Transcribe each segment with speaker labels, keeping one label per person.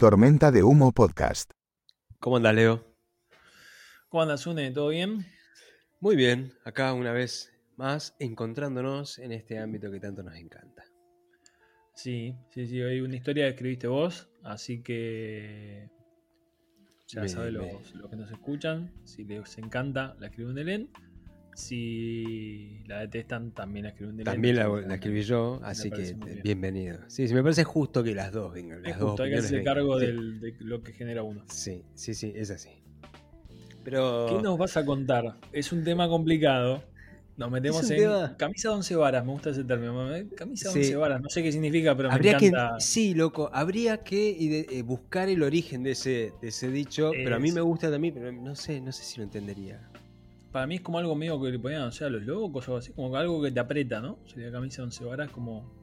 Speaker 1: Tormenta de Humo Podcast.
Speaker 2: ¿Cómo anda, Leo?
Speaker 3: ¿Cómo andas, Une? ¿Todo bien?
Speaker 2: Muy bien, acá una vez más encontrándonos en este ámbito que tanto nos encanta.
Speaker 3: Sí, sí, sí, hoy una historia que escribiste vos, así que ya saben los, los que nos escuchan, si les encanta, la escribe un Delén. Si la detestan, también la escribe un Delén.
Speaker 2: También la, la escribí yo, así que
Speaker 3: bien.
Speaker 2: bienvenido. Sí, sí, me parece justo que las dos vengan.
Speaker 3: Es
Speaker 2: Las dos
Speaker 3: justo, hay que hacerse cargo
Speaker 2: Sí,
Speaker 3: del- de lo que genera uno.
Speaker 2: Sí, sí, sí, es así. Pero.
Speaker 3: ¿Qué nos vas a contar? Es un tema complicado. Nos metemos en
Speaker 2: tema-
Speaker 3: camisa de once varas, me gusta ese término. Camisa de
Speaker 2: Sí.
Speaker 3: once varas, no sé qué significa, pero
Speaker 2: Habría
Speaker 3: me
Speaker 2: que,
Speaker 3: encanta.
Speaker 2: sí, loco, habría que eh, buscar el origen de ese, de ese dicho, pero a mí me gusta también, pero no sé, no sé si lo entendería.
Speaker 3: Para mí es como algo medio que le ponían, o sea, a los locos o algo así, como algo que te aprieta, ¿no? Sería camisa de once varas como...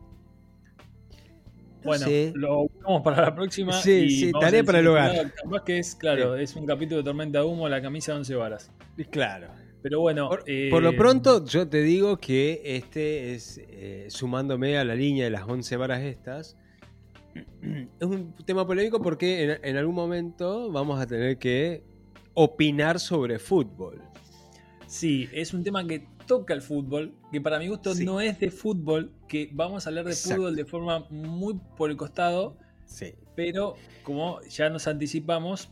Speaker 2: No
Speaker 3: bueno,
Speaker 2: sé.
Speaker 3: lo buscamos para la próxima.
Speaker 2: Sí,
Speaker 3: y
Speaker 2: sí, tarea para el hogar.
Speaker 3: Capaz que es, claro, es un capítulo de Tormenta de Humo, la camisa de once varas.
Speaker 2: Claro.
Speaker 3: Pero bueno...
Speaker 2: Por,
Speaker 3: eh,
Speaker 2: por lo pronto, yo te digo que este es, eh, sumándome a la línea de las 11 varas estas, es un tema polémico porque en, en algún momento vamos a tener que opinar sobre fútbol.
Speaker 3: Sí, es un tema que toca el fútbol, que para mi gusto
Speaker 2: Sí.
Speaker 3: no es de fútbol, que vamos a hablar de
Speaker 2: Exacto.
Speaker 3: fútbol de forma muy por el costado,
Speaker 2: Sí.
Speaker 3: pero como ya nos anticipamos,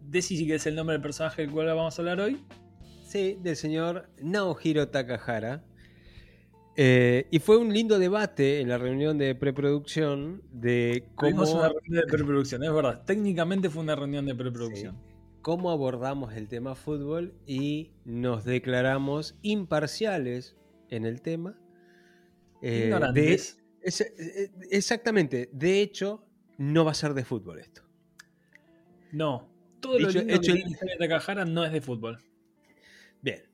Speaker 3: decí si que es el nombre del personaje del cual vamos a hablar hoy.
Speaker 2: Sí, del señor Naohiro Takahara. Eh, y fue un lindo debate en la reunión de preproducción de cómo,
Speaker 3: Tuvimos una reunión de preproducción, es verdad. Técnicamente fue una reunión de preproducción.
Speaker 2: Cómo abordamos el tema fútbol y nos declaramos imparciales en el tema. Eh,
Speaker 3: Ignorantes.
Speaker 2: de- es- eh, exactamente. De hecho, no va a ser de fútbol esto.
Speaker 3: No, todo lo
Speaker 2: Dicho-
Speaker 3: lindo
Speaker 2: hecho
Speaker 3: que
Speaker 2: el-
Speaker 3: Jaime Takahara no es de fútbol.
Speaker 2: Bien.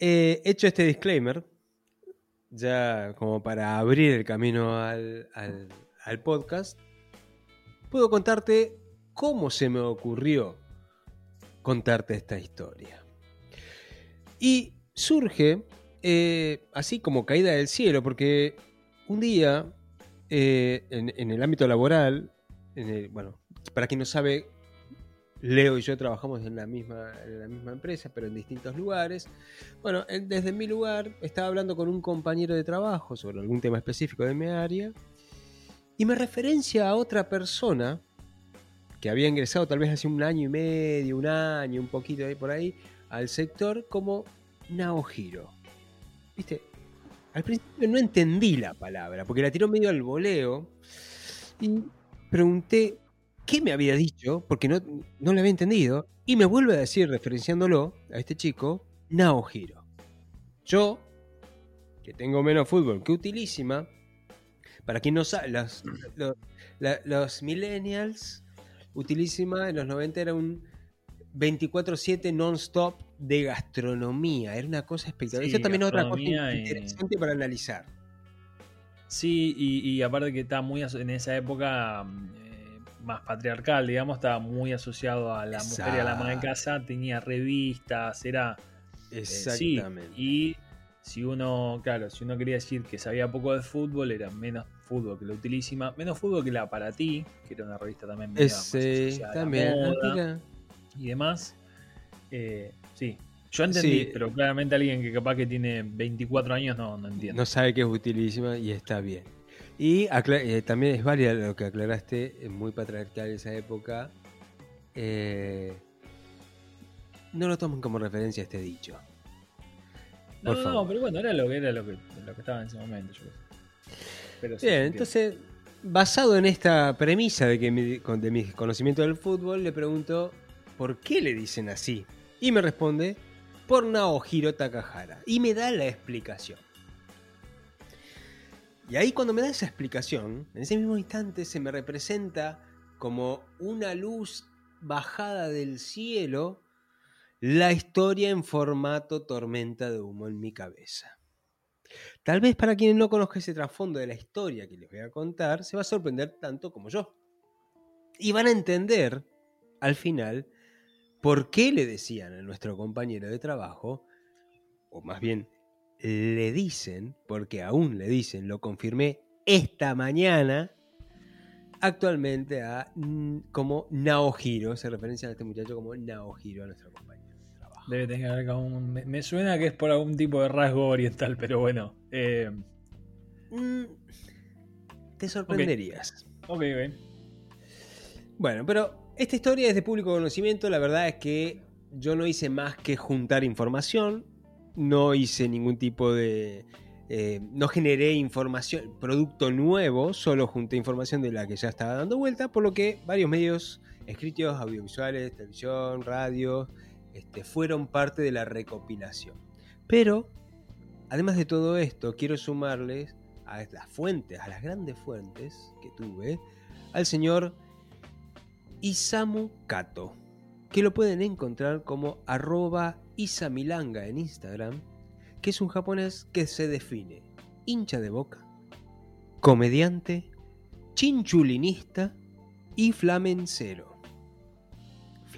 Speaker 2: Eh, hecho este disclaimer, ya como para abrir el camino al, al- al podcast, puedo contarte cómo se me ocurrió contarte esta historia. Y surge eh, así como caída del cielo, porque un día eh, en, el ámbito laboral, bueno, para quien no sabe, Leo y yo trabajamos en la misma, en la misma empresa, pero en distintos lugares. Bueno, en- desde mi lugar estaba hablando con un compañero de trabajo sobre algún tema específico de mi área y me referencia a otra persona que había ingresado tal vez hace un año y medio, un año, un poquito ahí por ahí, al sector como Naohiro. ¿Viste? Al principio no entendí la palabra, porque la tiró medio al voleo y pregunté qué me había dicho, porque no, no le había entendido, y me vuelve a decir, referenciándolo a este chico, Naohiro. Yo, que tengo menos fútbol que utilísima, para quien no sabe, los, los millennials, utilísima en los 90 era un 24-7 non-stop de gastronomía, era una cosa espectacular.
Speaker 3: Sí,
Speaker 2: Eso también es otra cosa
Speaker 3: y-
Speaker 2: interesante para analizar.
Speaker 3: Sí, y, y aparte que está muy en esa época eh, más patriarcal, digamos, estaba muy asociado a la mujer y a la de
Speaker 2: Exacto.
Speaker 3: casa, tenía revistas, era... eh, sí,
Speaker 2: Exactamente.
Speaker 3: y si uno, claro, si uno quería decir que sabía poco de fútbol, era menos fútbol que la utilísima, menos fútbol que la para ti, que era una revista también media
Speaker 2: Ese,
Speaker 3: la
Speaker 2: también.
Speaker 3: moda y demás. Eh, sí, yo entendí,
Speaker 2: Sí.
Speaker 3: pero claramente alguien que capaz que tiene 24 años no, no entiende.
Speaker 2: No sabe que es utilísima y está bien. Y eh, también es válida lo que aclaraste, es muy patriarcal esa época. Eh, no lo tomen como referencia a este dicho.
Speaker 3: No, no, pero bueno, era lo que era lo que, lo que estaba en ese momento. Yo sé. Pero sí,
Speaker 2: Bien, entonces, basado en esta premisa de, que mi, de mi conocimiento del fútbol, le pregunto, ¿por qué le dicen así? Y me responde, por Naohiro Takahara. Y me da la explicación. Y ahí cuando me da esa explicación, en ese mismo instante se me representa como una luz bajada del cielo la historia en formato tormenta de humo en mi cabeza. Tal vez para quienes no conozcan ese trasfondo de la historia que les voy a contar, se va a sorprender tanto como yo. Y van a entender, al final, por qué le decían a nuestro compañero de trabajo, o más bien le dicen, porque aún le dicen, lo confirmé esta mañana, actualmente a mm, como Naohiro. Se referencia a este muchacho como Naohiro, a nuestro compañero.
Speaker 3: Debe tener un- me, me suena que es por algún tipo de rasgo oriental, pero bueno. Eh,
Speaker 2: Mm, te sorprenderías.
Speaker 3: ok, ok.
Speaker 2: Bueno, pero esta historia es de público conocimiento. La verdad es que yo no hice más que juntar información. No hice ningún tipo de. eh, no generé información, producto nuevo, solo junté información de la que ya estaba dando vuelta, por lo que varios medios escritos, audiovisuales, televisión, radio, este, fueron parte de la recopilación. Pero, además de todo esto, quiero sumarles a las fuentes, a las grandes fuentes que tuve, al señor Isamu Kato, que lo pueden encontrar como arroba Isamilanga en Instagram, que es un japonés que se define hincha de boca, comediante, chinchulinista y flamencero.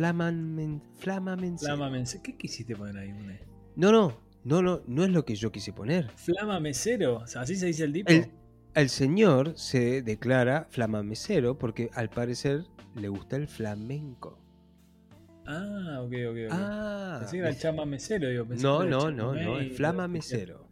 Speaker 2: Flamamen, flamamencero.
Speaker 3: Flama Mesero. ¿Qué quisiste poner ahí, Mune?
Speaker 2: No, no, no, no, no es lo que yo quise poner.
Speaker 3: Flama Mesero. O sea, ¿Así se dice el tipo?
Speaker 2: El, el señor se declara flamamesero porque al parecer le gusta el flamenco.
Speaker 3: Ah, ok, ok, ok.
Speaker 2: Ah,
Speaker 3: pensé que era el chama mesero, digo. pensé
Speaker 2: no, no,
Speaker 3: el
Speaker 2: no, no,
Speaker 3: chamamé
Speaker 2: es
Speaker 3: y-
Speaker 2: flamamesero.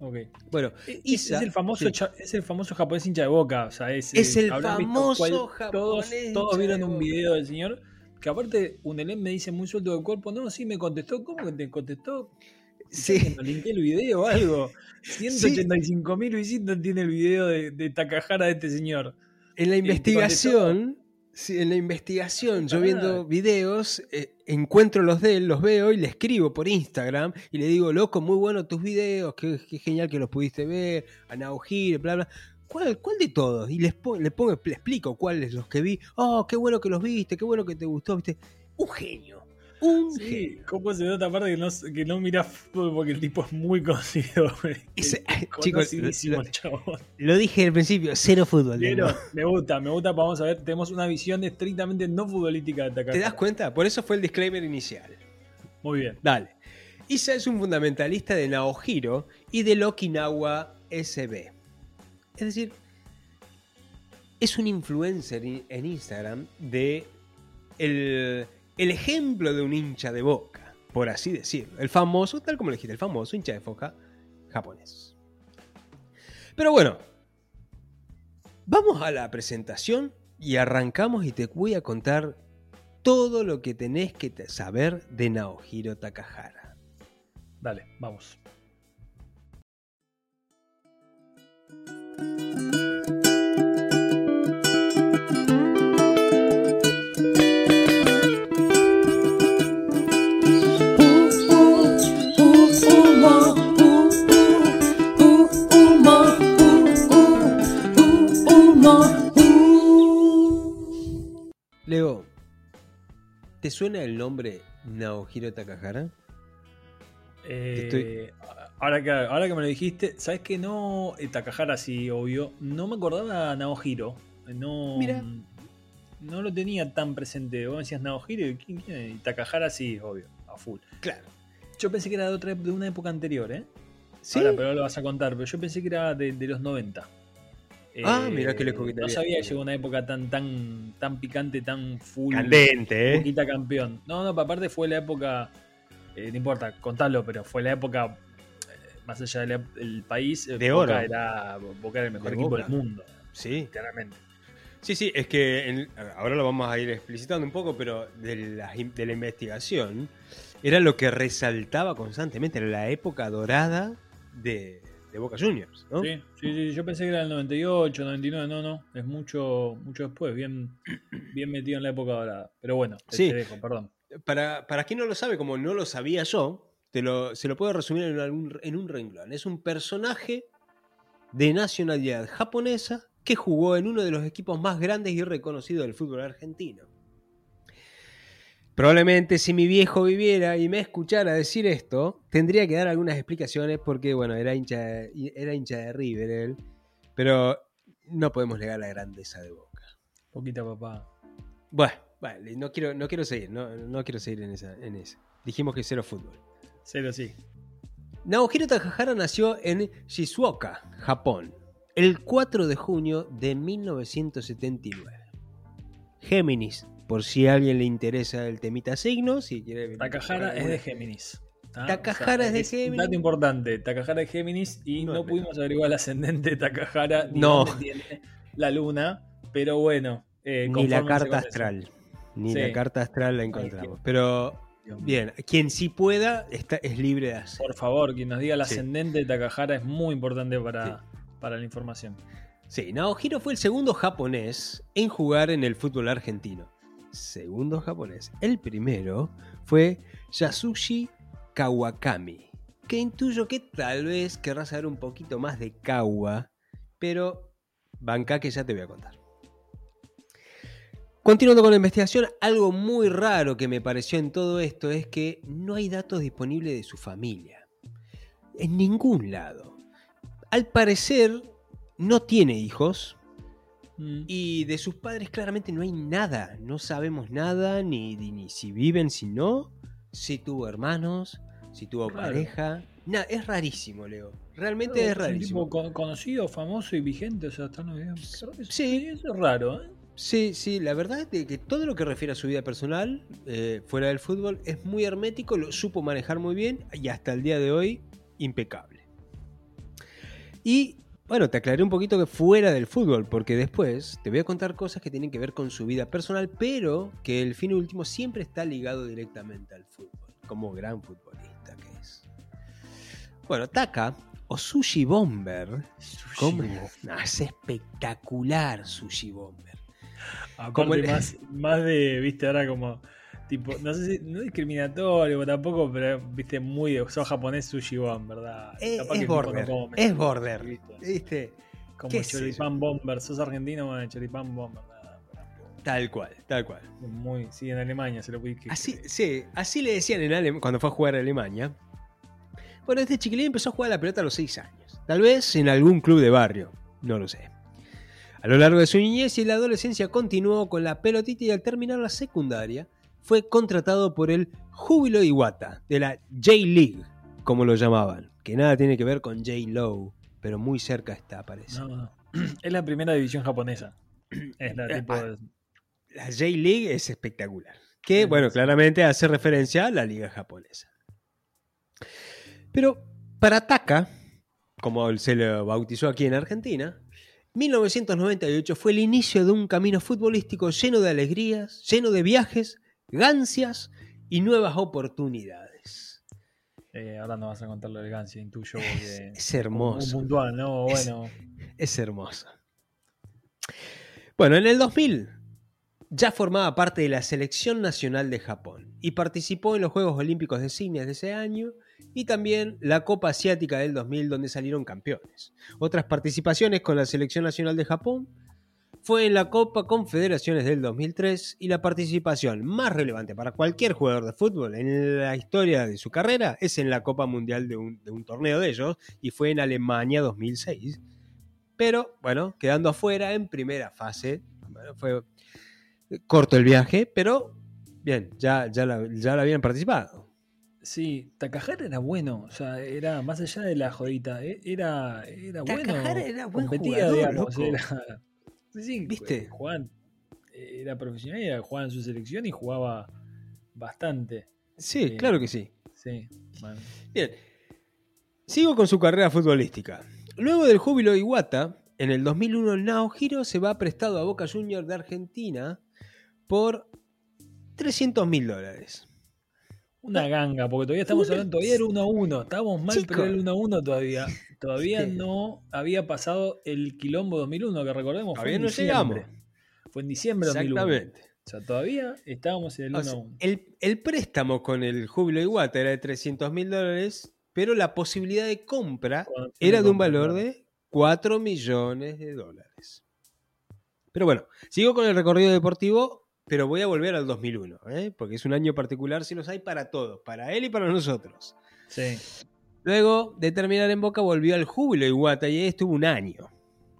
Speaker 3: Ok.
Speaker 2: Bueno,
Speaker 3: Es,
Speaker 2: Isa-
Speaker 3: es el famoso
Speaker 2: sí.
Speaker 3: cha- es el famoso japonés hincha de boca. O sea, es,
Speaker 2: Es el famoso
Speaker 3: cual- Todos,
Speaker 2: japonés
Speaker 3: todos
Speaker 2: hincha
Speaker 3: vieron un video del señor. Que aparte, Unelén me dice muy suelto del cuerpo. No, sí, me contestó. ¿Cómo que te contestó?
Speaker 2: sí,
Speaker 3: Que nos linké el video o algo. 185 mil visitas tiene el video de, de Takahara de este señor.
Speaker 2: en la investigación, sí, en la investigación, yo viendo videos, eh, encuentro los de él, los veo y le escribo por Instagram y le digo, loco, muy bueno tus videos, qué, qué genial que los pudiste ver, a Naohiro, bla, bla. ¿Cuál, ¿Cuál de todos? Y les po- le, pongo, le explico cuáles los que vi. Oh, qué bueno que los viste, qué bueno que te gustó, viste. Un genio. Un
Speaker 3: Sí,
Speaker 2: genio.
Speaker 3: ¿cómo se nota aparte que no, que no mira fútbol porque el tipo es muy conocido?
Speaker 2: Ese-
Speaker 3: Es
Speaker 2: chicos, lo-
Speaker 3: chabón.
Speaker 2: Lo dije al principio, cero fútbol.
Speaker 3: Pero me gusta, me gusta. Vamos a ver, tenemos una visión estrictamente no futbolística de Takahara.
Speaker 2: ¿Te das cuenta? Por eso fue el disclaimer inicial.
Speaker 3: Muy bien.
Speaker 2: Dale. Isa es un fundamentalista de Naohiro y del Okinawa SB. Es decir, es un influencer en Instagram de el, el ejemplo de un hincha de boca, por así decirlo. El famoso, tal como lo dijiste, el famoso hincha de boca japonés. Pero bueno, vamos a la presentación y arrancamos y te voy a contar todo lo que tenés que saber de Naohiro Takahara.
Speaker 3: Dale, vamos.
Speaker 2: Leo, ¿te suena el nombre Naohiro Takahara?
Speaker 3: Eh,
Speaker 2: Estoy-
Speaker 3: ahora, que, ahora que me lo dijiste, ¿sabes que no? eh, Takahara sí, obvio. No me acordaba Naohiro. No,
Speaker 2: Mira.
Speaker 3: no lo tenía tan presente. Vos me decías Naohiro y, ¿quién, quién? Y Takahara sí, obvio, a full.
Speaker 2: Claro.
Speaker 3: Yo pensé que era de, otra, de una época anterior, ¿eh?
Speaker 2: ¿Sí?
Speaker 3: Ahora, pero ahora lo vas a contar. Pero yo pensé que era de, de los 90.
Speaker 2: Ah,
Speaker 3: Eh,
Speaker 2: mirá que te
Speaker 3: No sabía que llegó una época tan, tan, tan picante, tan full.
Speaker 2: Candente, ¿eh?
Speaker 3: Boquita campeón. No, no, aparte fue la época. eh, no importa, contalo, pero fue la época. Más allá del el país, eh,
Speaker 2: De
Speaker 3: Boca
Speaker 2: oro.
Speaker 3: Era, Boca era el mejor
Speaker 2: De
Speaker 3: equipo
Speaker 2: Boca.
Speaker 3: del mundo,
Speaker 2: Sí.
Speaker 3: claramente.
Speaker 2: Sí, sí, es que en- ahora lo vamos a ir explicitando un poco, pero de la, de la investigación era lo que resaltaba constantemente, era la época dorada de, de Boca Juniors, ¿no?
Speaker 3: Sí, sí, sí, yo pensé que era el 98, 99, no, no, es mucho, mucho después, bien, bien metido en la época dorada. Pero bueno, te,
Speaker 2: Sí.
Speaker 3: te dejo, perdón.
Speaker 2: Para, para quien no lo sabe, como no lo sabía yo, te lo, se lo puedo resumir en, algún- en un renglón. Es un personaje de nacionalidad japonesa que jugó en uno de los equipos más grandes y reconocidos del fútbol argentino. Probablemente si mi viejo viviera y me escuchara decir esto, tendría que dar algunas explicaciones porque, bueno, era hincha de, era hincha de River él, pero no podemos negar la grandeza de Boca.
Speaker 3: Poquita papá.
Speaker 2: Bueno, vale, no quiero, no quiero seguir, no, no quiero seguir en esa, en esa. Dijimos que cero fútbol.
Speaker 3: Cero sí.
Speaker 2: Naohiro Takahara nació en Shizuoka, Japón, el 4 de junio de 1979. Géminis, por si a alguien le interesa el temita signos, si quiere venir
Speaker 3: Takahara es de Géminis. ¿ah?
Speaker 2: Takahara es de
Speaker 3: Un
Speaker 2: Géminis.
Speaker 3: dato importante, Takahara es Géminis y
Speaker 2: No
Speaker 3: pudimos averiguar el ascendente de Takahara ni
Speaker 2: No.
Speaker 3: dónde tiene la luna, pero bueno. eh,
Speaker 2: Ni la carta
Speaker 3: eso.
Speaker 2: astral. Ni
Speaker 3: Sí.
Speaker 2: la carta astral la encontramos. Pero Bien, quien sí pueda está, es libre de hacer.
Speaker 3: Por favor, quien nos diga el
Speaker 2: Sí.
Speaker 3: ascendente de Takahara es muy importante para, para la información.
Speaker 2: Sí, Naohiro fue el segundo japonés en jugar en el fútbol argentino. Segundo japonés. El primero fue Yasushi Kawakami, que intuyo que tal vez querrás saber un poquito más de Kawa, pero banca que ya te voy a contar. Continuando con la investigación, algo muy raro que me pareció en todo esto es que no hay datos disponibles de su familia. En ningún lado. Al parecer, no tiene hijos,
Speaker 3: Mm.
Speaker 2: y de sus padres claramente no hay nada. No sabemos nada, ni, ni, ni si viven, si no. Si tuvo hermanos, si tuvo pareja. Nada, es rarísimo, Leo. Realmente es
Speaker 3: un
Speaker 2: rarísimo.
Speaker 3: tipo con- conocido, famoso y vigente, o sea, está no
Speaker 2: Sí.
Speaker 3: Eso es raro, ¿eh?
Speaker 2: Sí, sí, la verdad es que todo lo que refiere a su vida personal, eh, fuera del fútbol, es muy hermético, lo supo manejar muy bien y hasta el día de hoy, impecable. Y bueno, te aclaré un poquito que fuera del fútbol, porque después te voy a contar cosas que tienen que ver con su vida personal, pero que el fin último siempre está ligado directamente al fútbol, como gran futbolista que es. Bueno, Taka, o Sushi Bomber, ¿cómo? No, es espectacular Sushi Bomber.
Speaker 3: Aparte,
Speaker 2: Como el-
Speaker 3: más, más de, viste, ahora como, tipo, no sé si, no discriminatorio tampoco, pero, viste, muy de, sos japonés sushi bomb, ¿verdad?
Speaker 2: Es,
Speaker 3: Capaz
Speaker 2: es
Speaker 3: que no
Speaker 2: border,
Speaker 3: come,
Speaker 2: es border,
Speaker 3: ¿viste?
Speaker 2: ¿viste?
Speaker 3: Como choripán bomber, sos argentino, bueno, choripán bomber, nada,
Speaker 2: Tal cual, tal cual.
Speaker 3: muy, sí, en Alemania se lo que-
Speaker 2: Así, sí, así le decían en Alem- cuando fue a jugar a Alemania. Bueno, este chiquilín empezó a jugar a la pelota a los 6 años. Tal vez en algún club de barrio, no lo sé. A lo largo de su niñez y la adolescencia continuó con la pelotita y al terminar la secundaria fue contratado por el Júbilo Iwata de la J-League, como lo llamaban, que nada tiene que ver con J-Low, pero muy cerca está, parece.
Speaker 3: No, no. Es la primera división japonesa. Es la
Speaker 2: Eh,
Speaker 3: tipo
Speaker 2: ah,
Speaker 3: de-
Speaker 2: La J-League es espectacular. Que,
Speaker 3: Sí,
Speaker 2: bueno, claramente hace referencia a la liga japonesa. Pero para Taka, como se lo bautizó aquí en Argentina, 1998 fue el inicio de un camino futbolístico lleno de alegrías, lleno de viajes, gancias y nuevas oportunidades.
Speaker 3: eh, ahora nos vas a contar la elegancia, intuyo, porque
Speaker 2: Es
Speaker 3: muy
Speaker 2: hermoso,
Speaker 3: puntual, ¿no?
Speaker 2: Es-
Speaker 3: Bueno,
Speaker 2: es hermoso. Bueno, en el 2000 ya formaba parte de la selección nacional de Japón y participó en los Juegos Olímpicos de Sydney de ese año y también la Copa Asiática del 2000 donde salieron campeones. Otras participaciones con la selección nacional de Japón fue en la Copa Confederaciones del 2003 y la participación más relevante para cualquier jugador de fútbol en la historia de su carrera es en la Copa Mundial de un, torneo de ellos y fue en Alemania 2006. Pero bueno, quedando afuera en primera fase. Bueno, fue corto el viaje, pero bien, ya, ya, ya la habían participado.
Speaker 3: Sí, Takahara era bueno, o sea, era más allá de la jodita, eh, era, era bueno.
Speaker 2: Era buen
Speaker 3: competía,
Speaker 2: jugador,
Speaker 3: digamos,
Speaker 2: loco.
Speaker 3: era- sí, sí,
Speaker 2: ¿Viste?
Speaker 3: jugaban- era profesional, era, jugaba en su selección y jugaba bastante.
Speaker 2: Sí,
Speaker 3: Eh,
Speaker 2: claro que sí.
Speaker 3: Sí, bueno.
Speaker 2: Bien. Sigo con su carrera futbolística. Luego del júbilo de Iwata, en el 2001 el Naohiro se va prestado a Boca Juniors de Argentina por 300 mil dólares.
Speaker 3: Una ganga, porque todavía estamos hablando, todavía era 1 a 1, estábamos mal,
Speaker 2: Chico.
Speaker 3: pero era 1 a 1 todavía. Todavía
Speaker 2: Sí.
Speaker 3: no había pasado el quilombo 2001, que recordemos fue
Speaker 2: Todavía
Speaker 3: en
Speaker 2: no
Speaker 3: diciembre.
Speaker 2: llegamos.
Speaker 3: Fue en diciembre de 2001.
Speaker 2: Exactamente.
Speaker 3: O sea, todavía estábamos en el
Speaker 2: O
Speaker 3: 1
Speaker 2: sea,
Speaker 3: a 1.
Speaker 2: el, el préstamo con el júbilo Iwata era de 300 mil dólares, pero la posibilidad de compra era de un valor de 4 millones de dólares. Pero bueno, sigo con el recorrido deportivo, pero voy a volver al 2001, ¿eh? porque es un año particular, si los hay para todos, para él y para nosotros.
Speaker 3: Sí.
Speaker 2: Luego de terminar en Boca volvió al júbilo Iwata y ahí estuvo un año,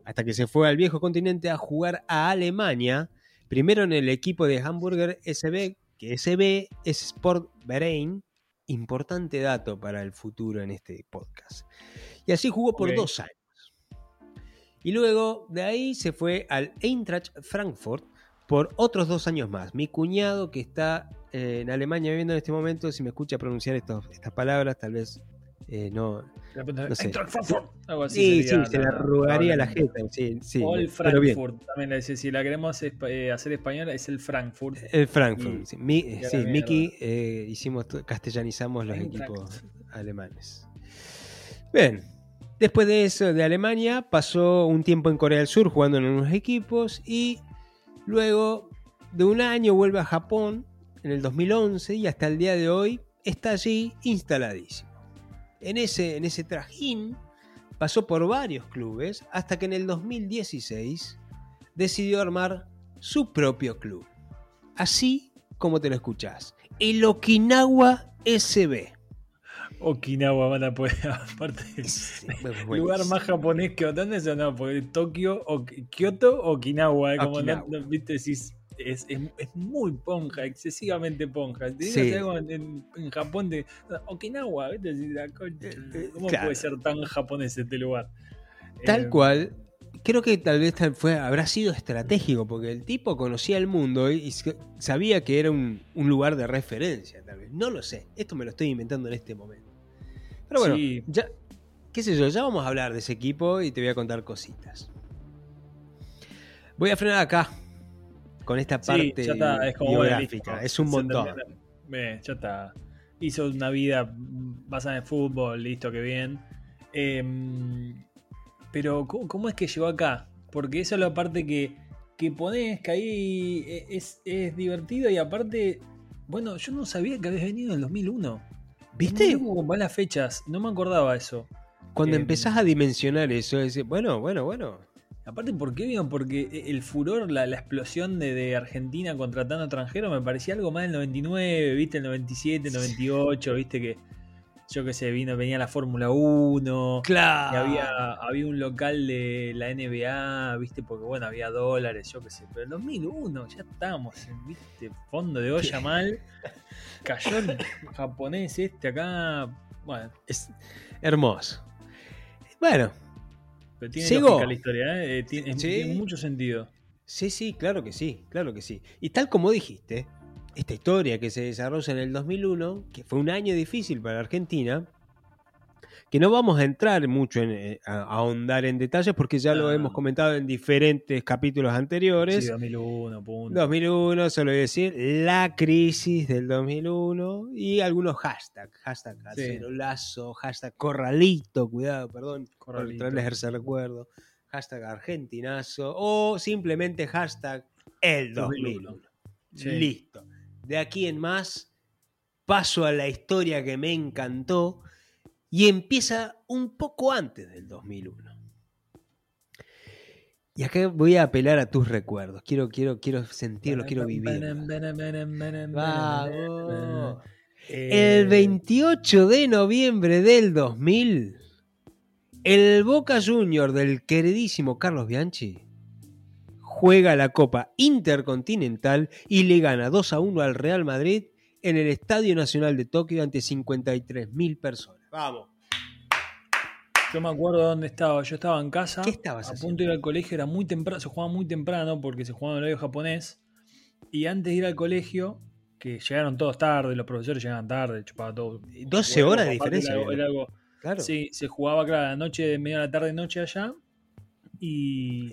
Speaker 2: hasta que se fue al viejo continente a jugar a Alemania, primero en el equipo de Hamburger SB, que SB es Sport Bahrein, importante dato para el futuro en este podcast. Y así jugó por dos años. Y luego de ahí se fue al Eintracht Frankfurt por otros dos años más. Mi cuñado que está eh, en Alemania viviendo en este momento, si me escucha pronunciar estos- estas palabras, tal vez eh, no... No sé.
Speaker 3: Algo así
Speaker 2: Sí, sí, se
Speaker 3: la-
Speaker 2: arrugaría la jeta. Sí, sí,
Speaker 3: O el. Frankfurt. También decía, si la queremos eh, hacer española, es el Frankfurt.
Speaker 2: El Frankfurt.
Speaker 3: Y-
Speaker 2: sí, Mi- sí. Miki, eh, hicimos, castellanizamos los equipos alemanes. Bien, después de eso, de Alemania, pasó un tiempo en Corea del Sur jugando en unos equipos y luego de un año vuelve a Japón en el 2011 y hasta el día de hoy está allí instaladísimo. En ese, en ese trajín pasó por varios clubes hasta que en el 2016 decidió armar su propio club. Así como te lo escuchás. El Okinawa SB.
Speaker 3: Okinawa van a poder, aparte.
Speaker 2: Bueno,
Speaker 3: lugar más japonés que ¿dónde es o no? Porque Tokio o Kioto Okinawa, eh, como no-
Speaker 2: Okinawa.
Speaker 3: no, viste, es, es, es muy ponja, excesivamente ponja. Te digo,
Speaker 2: Sí.
Speaker 3: en, en- Japón de Okinawa, ¿viste?
Speaker 2: Eh, eh,
Speaker 3: ¿Cómo
Speaker 2: claro.
Speaker 3: puede ser tan japonés este lugar?
Speaker 2: Tal
Speaker 3: Eh,
Speaker 2: cual. Creo que tal vez fue, habrá sido estratégico, porque el tipo conocía el mundo y, sabía que era un, un lugar de referencia, tal vez. No lo sé. Esto me lo estoy inventando en este momento. Pero bueno,
Speaker 3: Sí.
Speaker 2: ya, qué sé yo, ya vamos a hablar de ese equipo y te voy a contar cositas. Voy a frenar acá con esta
Speaker 3: Sí,
Speaker 2: parte
Speaker 3: ya está, es como
Speaker 2: biográfica. es un montón.
Speaker 3: ya está. Hizo una vida basada en fútbol, listo, que bien. Em, pero, ¿cómo, cómo es que llegó acá? Porque esa es la parte que, que pones, que ahí e, es, es divertido y aparte, bueno, yo no sabía que habías venido en el 2001.
Speaker 2: ¿Viste?
Speaker 3: No como van las fechas, no me acordaba eso.
Speaker 2: Cuando
Speaker 3: Em,
Speaker 2: empezás a dimensionar eso, es bueno, bueno, bueno.
Speaker 3: Aparte, ¿por qué? Porque e, el furor, la, la explosión de, de Argentina contratando extranjeros me parecía algo más del 99, ¿viste? El 97, 98, ¿viste? Que yo qué sé, vino, venía la Fórmula 1, y
Speaker 2: Claro.
Speaker 3: había, había un local de la NBA, ¿viste? Porque bueno, había dólares, yo qué sé. Pero en 2001 ya estábamos en, ¿viste? Fondo de olla mal. Cayó el japonés este acá. Bueno,
Speaker 2: Es hermoso. Bueno,
Speaker 3: pero tiene
Speaker 2: ¿Sigo?
Speaker 3: la historia, ¿eh? Eh, Tiene,
Speaker 2: Sí.
Speaker 3: tiene mucho sentido.
Speaker 2: sí, sí, claro que sí, claro que sí. Y tal como dijiste, esta historia que se desarrolla en el 2001, que fue un año difícil para Argentina, que no vamos a entrar mucho en, eh, a, a ahondar en detalles porque ya lo hemos comentado en diferentes capítulos anteriores.
Speaker 3: Sí, 2001, punto.
Speaker 2: 2001, solo voy a decir la crisis del 2001 y algunos hashtags, hashtag lazo, hashtag corralito, cuidado, perdón, por
Speaker 3: Corralito.
Speaker 2: traerles ese recuerdo, hashtag argentinazo o simplemente hashtag el 2001.
Speaker 3: 2001. Sí.
Speaker 2: Listo. De aquí en más paso a la historia que me encantó y empieza un poco antes del 2001. Y acá voy a apelar a tus recuerdos. Quiero, quiero, quiero sentirlo, quiero. Vamos.
Speaker 3: Eh,
Speaker 2: El 28 de noviembre del 2000, el Boca Junior del queridísimo Carlos Bianchi juega la Copa Intercontinental y le gana 2 a 1 al Real Madrid en el Estadio Nacional de Tokio ante 53.000 personas. Vamos.
Speaker 3: Yo me acuerdo dónde estaba. Yo estaba en casa.
Speaker 2: ¿Qué estabas
Speaker 3: A
Speaker 2: haciendo?
Speaker 3: punto de ir al colegio. Era muy temprano. Se jugaba muy temprano porque se jugaba en horario japonés. Y antes de ir al colegio, que llegaron todos tarde, los profesores llegaban tarde, chupaba todo.
Speaker 2: 12
Speaker 3: Bueno,
Speaker 2: horas de diferencia.
Speaker 3: Era, algo-
Speaker 2: había.
Speaker 3: era algo-
Speaker 2: Claro.
Speaker 3: Sí, se jugaba, claro, la noche, de media de la tarde, noche allá. Y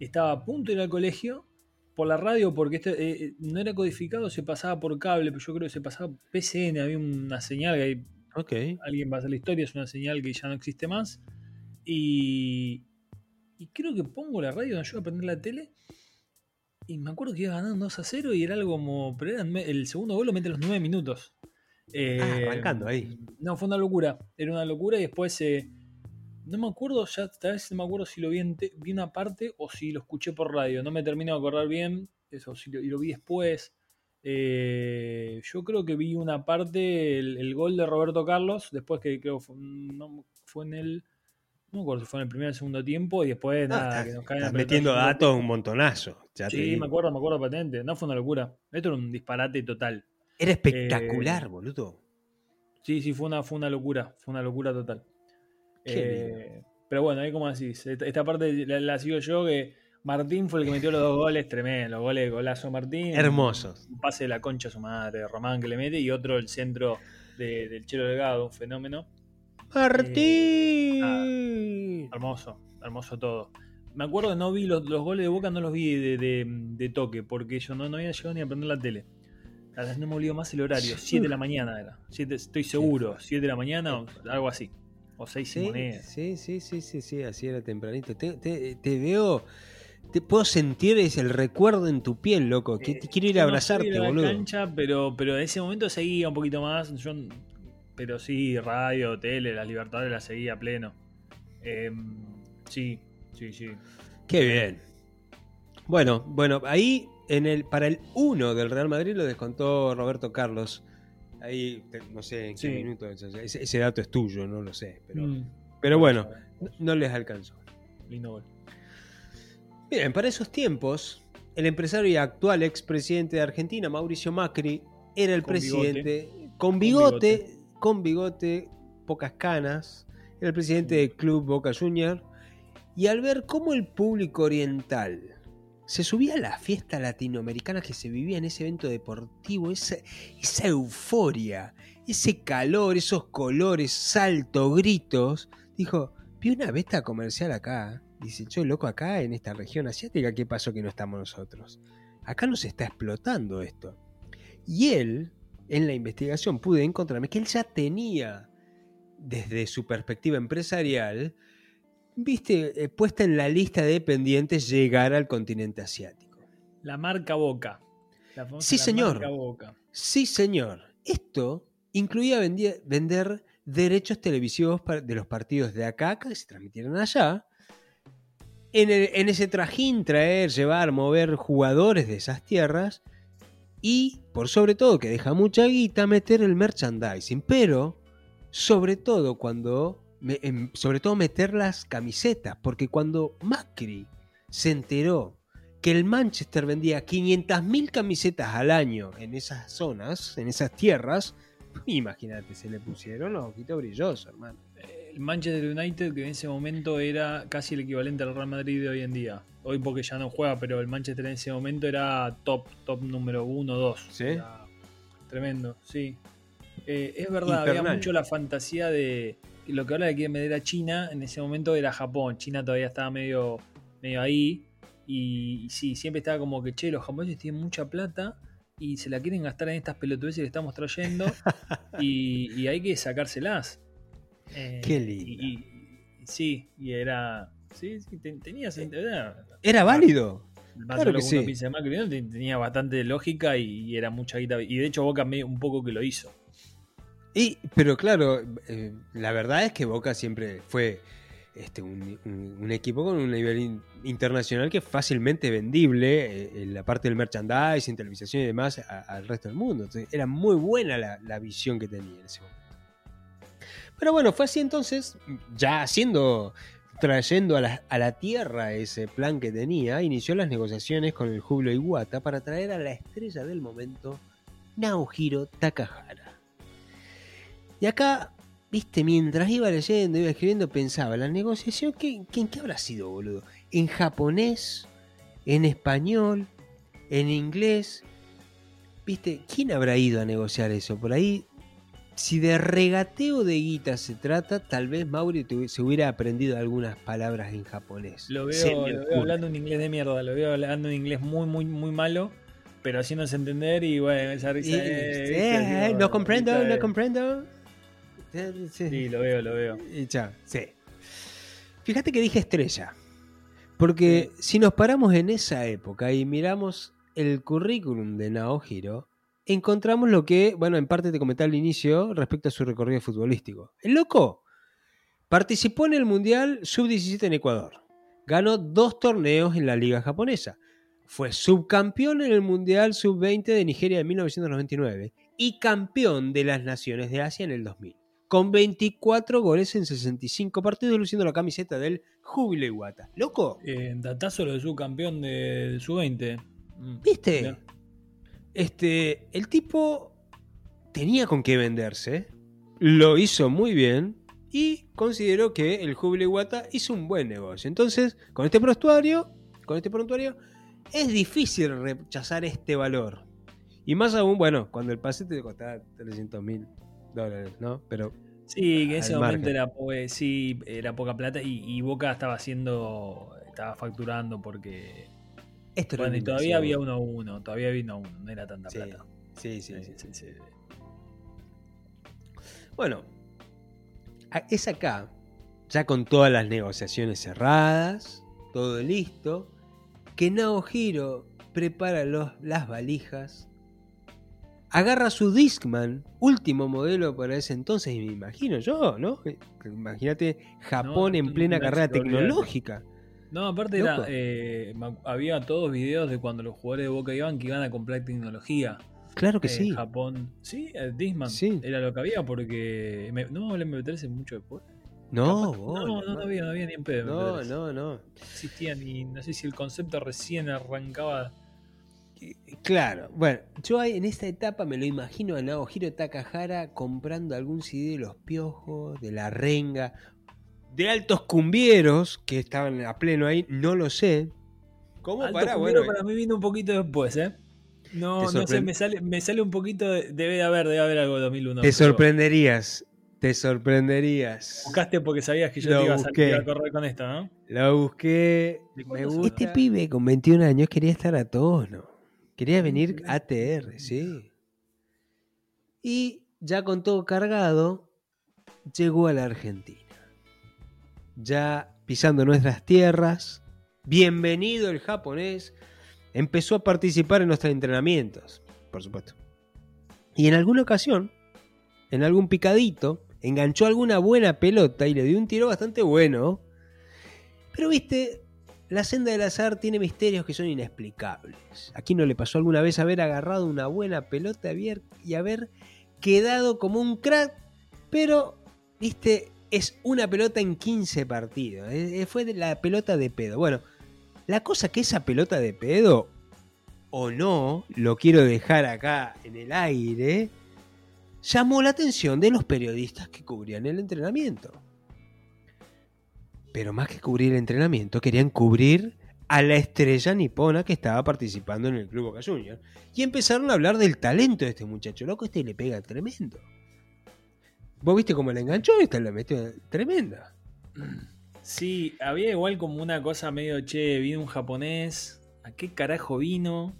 Speaker 3: estaba a punto de ir al colegio por la radio, porque este, eh, eh, no era codificado, se pasaba por cable, pero yo creo que se pasaba PCN, había una señal que hay
Speaker 2: Ok.
Speaker 3: alguien va a hacer la historia, es una señal que ya no existe más. Y, y creo que pongo la radio, me ayuda a prender la tele. Y me acuerdo que iba ganando 2 a 0 y era algo como. Pero eran me- el segundo gol lo mete a los 9 minutos. Eh,
Speaker 2: Ah, arrancando ahí.
Speaker 3: No, fue una locura. Era una locura y después. eh, no me acuerdo, ya tal vez no me acuerdo si lo vi, en te- vi una parte o si lo escuché por radio. No me termino de acordar bien. Eso, si lo, y lo vi después. Eh, yo creo que vi una parte, el, el gol de Roberto Carlos, después que creo fue, no, fue en el. No me acuerdo si fue en el primer o segundo tiempo y después
Speaker 2: No,
Speaker 3: nada,
Speaker 2: estás,
Speaker 3: que nos caen
Speaker 2: estás metiendo datos un montonazo. ya
Speaker 3: Sí, me acuerdo, me acuerdo patente. No fue una locura. Esto era un disparate total.
Speaker 2: Era espectacular,
Speaker 3: Eh,
Speaker 2: boludo.
Speaker 3: Sí, sí, fue una, fue una locura. Fue una locura total.
Speaker 2: Qué
Speaker 3: Eh, Pero bueno, ahí como decís, esta, esta parte la, la sigo yo que Martín fue el que metió los dos goles, tremendo, los goles, golazo Martín.
Speaker 2: Hermosos.
Speaker 3: Un pase de la concha a su madre, Román que le mete, y otro el centro de- del Chelo Delgado, un fenómeno.
Speaker 2: Martín.
Speaker 3: Hermoso, hermoso todo. Me acuerdo que no vi los, los goles de Boca, no los vi de, de- de toque, porque yo no, no había llegado ni a prender la tele. A las no me olvido más el horario, 7 de la mañana era. Siete- estoy seguro, 7 de la mañana o algo así. O 6
Speaker 2: Sí,
Speaker 3: monedas.
Speaker 2: sí, sí, sí, sí, sí, así era tempranito. Te, te- te veo, te puedo sentir ese, el recuerdo en tu piel, loco. Que te quiero ir a
Speaker 3: no
Speaker 2: abrazarte,
Speaker 3: fui a la
Speaker 2: boludo.
Speaker 3: cancha, pero, pero en ese momento seguía un poquito más. Yo, pero sí, radio, tele, las libertades las seguía a pleno. Em, sí, sí, sí.
Speaker 2: Qué bien. Bueno, bueno, ahí en el, para el 1 del Real Madrid lo descontó Roberto Carlos. Ahí, no sé en qué
Speaker 3: Sí.
Speaker 2: minuto. Ese, ese dato es tuyo, no lo sé. Pero,
Speaker 3: Mm,
Speaker 2: pero bueno, no- no les alcanzó.
Speaker 3: lindo gol.
Speaker 2: Bien, para esos tiempos, el empresario y actual expresidente de Argentina, Mauricio Macri, era el
Speaker 3: Con
Speaker 2: presidente con bigote, con bigote, pocas canas, era el presidente del club Boca Junior, y al ver cómo el público oriental se subía a la fiesta latinoamericana que se vivía en ese evento deportivo, esa, euforia, ese calor, esos colores, salto, gritos, dijo, vi una beta comercial acá. Dice, yo loco acá en esta región asiática, ¿qué pasó que no estamos nosotros? Acá nos está explotando esto. Y él, en la investigación, pude encontrarme que él ya tenía, desde su perspectiva empresarial, viste, eh, puesta en la lista de pendientes llegar al continente asiático.
Speaker 3: La marca Boca. La
Speaker 2: Sí,
Speaker 3: la
Speaker 2: señor.
Speaker 3: marca Boca.
Speaker 2: Sí, señor. Esto incluía vender derechos televisivos de los partidos de acá que se transmitieron allá. En, el- en ese trajín, traer, llevar, mover jugadores de esas tierras. Y, por sobre todo, que deja mucha guita, meter el merchandising. Pero, sobre todo, cuando. Me- em, sobre todo, meter las camisetas. Porque cuando Macri se enteró que el Manchester vendía 500.000 camisetas al año en esas zonas, en esas tierras, imagínate, se le pusieron los ojitos brillosos, hermano.
Speaker 3: El Manchester United, que en ese momento era casi el equivalente al Real Madrid de hoy en día. Hoy porque ya no juega, pero el Manchester en ese momento era top, top número 1, 2.
Speaker 2: ¿Sí?
Speaker 3: Tremendo, sí. Eh, es verdad, había mucho la fantasía de lo que ahora le quieren vender a China, en ese momento era Japón. China todavía estaba medio, medio ahí. Y, y sí, siempre estaba como que, che, los japoneses tienen mucha plata y se la quieren gastar en estas pelotudeces que estamos trayendo y, y hay que sacárselas. Eh,
Speaker 2: Qué lindo.
Speaker 3: Y, sí, y era... Sí, sí, ten- tenía sentido. Era,
Speaker 2: ¿Era válido?
Speaker 3: más
Speaker 2: Claro que sí.
Speaker 3: tenía bastante lógica y, y era mucha guita. Y de hecho Boca un poco que lo hizo.
Speaker 2: Y, pero claro, eh, la verdad es que Boca siempre fue este, un, equipo con un nivel in- internacional que es fácilmente vendible eh, en la parte del merchandising, televisación y demás al resto del mundo. Entonces, era muy buena la, la visión que tenía en ese momento. Pero bueno, fue así entonces, ya haciendo, trayendo a la, a la tierra ese plan que tenía, inició las negociaciones con el Jubilo Iwata para traer a la estrella del momento, Naohiro Takahara. Y acá, viste, mientras iba leyendo, iba escribiendo, pensaba, la negociación, ¿qué, qué, en qué habrá sido, boludo? ¿En japonés? ¿En español? ¿En inglés? ¿Viste? ¿Quién habrá ido a negociar eso? Por ahí, si de regateo de guita se trata, tal vez Mauri se hubiera aprendido algunas palabras en japonés.
Speaker 3: Lo veo, lo hablando un inglés de mierda, lo veo hablando un inglés muy, muy, muy malo, pero haciéndose entender y bueno, esa risa.
Speaker 2: Y-
Speaker 3: eh,
Speaker 2: eh, no comprendo, no comprendo.
Speaker 3: Sí, lo veo, lo veo.
Speaker 2: Y chao, sí. Fíjate que dije estrella. Porque si nos paramos en esa época y miramos el currículum de Naohiro, encontramos lo que, bueno, en parte te comenté al inicio respecto a su recorrido futbolístico. El loco participó en el Mundial Sub-17 en Ecuador. Ganó dos torneos en la liga japonesa. Fue subcampeón en el Mundial Sub-20 de Nigeria de 1999 y campeón de las Naciones de Asia en el 2000 con 24 goles en 65 partidos, luciendo la camiseta del Júbilo Iwata. ¿Loco?
Speaker 3: Eh, datazo lo de su campeón de, de su 20. Mm,
Speaker 2: ¿Viste? Este, el tipo tenía con qué venderse, lo hizo muy bien y consideró que el Jubilee Wata hizo un buen negocio. Entonces, con este prontuario, con este prontuario, es difícil rechazar este valor. Y más aún, bueno, cuando el pase te costaba 300 mil dólares, ¿no? Pero
Speaker 3: Sí, que en ese momento era, eh, sí, era poca plata y, y Boca estaba haciendo, estaba facturando porque...
Speaker 2: esto
Speaker 3: Bueno, y todavía había uno a uno, todavía había uno a uno, no era tanta
Speaker 2: Sí,
Speaker 3: plata.
Speaker 2: sí, sí,
Speaker 3: Sí,
Speaker 2: sí.
Speaker 3: sí.
Speaker 2: Bueno, es acá, ya con todas las negociaciones cerradas, todo listo, que Naohiro prepara los, las valijas, agarra su Discman, último modelo para ese entonces, y me imagino yo, ¿no? Imagínate Japón
Speaker 3: No,
Speaker 2: en plena carrera tecnológica.
Speaker 3: No, aparte era, eh, había todos videos de cuando los jugadores de Boca iban que iban a comprar tecnología.
Speaker 2: Claro que
Speaker 3: Eh,
Speaker 2: sí.
Speaker 3: Japón. Sí, el Disman.
Speaker 2: Sí.
Speaker 3: Era lo que había porque. me- no, el MP3 es mucho después.
Speaker 2: No,
Speaker 3: Capaz-
Speaker 2: vos,
Speaker 3: no, no, no había, no había ni en pedo.
Speaker 2: no,
Speaker 3: MP3.
Speaker 2: no, no.
Speaker 3: No existía ni. No sé si el concepto recién arrancaba.
Speaker 2: Claro, bueno, yo en esta etapa me lo imagino a Naohiro Takahara comprando algún CD de los piojos, de la renga, de altos cumbieros que estaban a pleno ahí, no lo sé. ¿Cómo
Speaker 3: Alto
Speaker 2: para?
Speaker 3: Cumbiero
Speaker 2: Bueno,
Speaker 3: para mí vino un poquito después, ¿eh? No, no sé, me sale, me sale un poquito. de- debe de haber, debe haber algo de 2001.
Speaker 2: te
Speaker 3: pero
Speaker 2: sorprenderías, te sorprenderías.
Speaker 3: Buscaste porque sabías que yo
Speaker 2: Lo
Speaker 3: te iba a, salir, a correr con esto, ¿no?
Speaker 2: Lo busqué.
Speaker 3: ¿De
Speaker 2: Me gusta. Este pibe con 21 años quería estar a tono. Quería venir ATR, sí. Y ya con todo cargado, llegó a la Argentina. Ya pisando nuestras tierras, bienvenido el japonés, empezó a participar en nuestros entrenamientos, por supuesto. Y en alguna ocasión, en algún picadito, enganchó alguna buena pelota y le dio un tiro bastante bueno. Pero viste, la senda del azar tiene misterios que son inexplicables. Aquí no le pasó alguna vez haber agarrado una buena pelota y haber quedado como un crack, pero, viste, es una pelota en 15 partidos. Fue de la pelota de pedo. Bueno, la cosa que esa pelota de pedo, o no, lo quiero dejar acá en el aire, llamó la atención de los periodistas que cubrían el entrenamiento. Pero más que cubrir el entrenamiento, querían cubrir a la estrella nipona que estaba participando en el Club Boca Juniors. Y empezaron a hablar del talento de este muchacho. Loco, este le pega tremendo. ¿Vos viste cómo la enganchó? Esta la metió tremenda.
Speaker 3: Sí, había igual como una cosa medio, che, vino un japonés, ¿a qué carajo vino?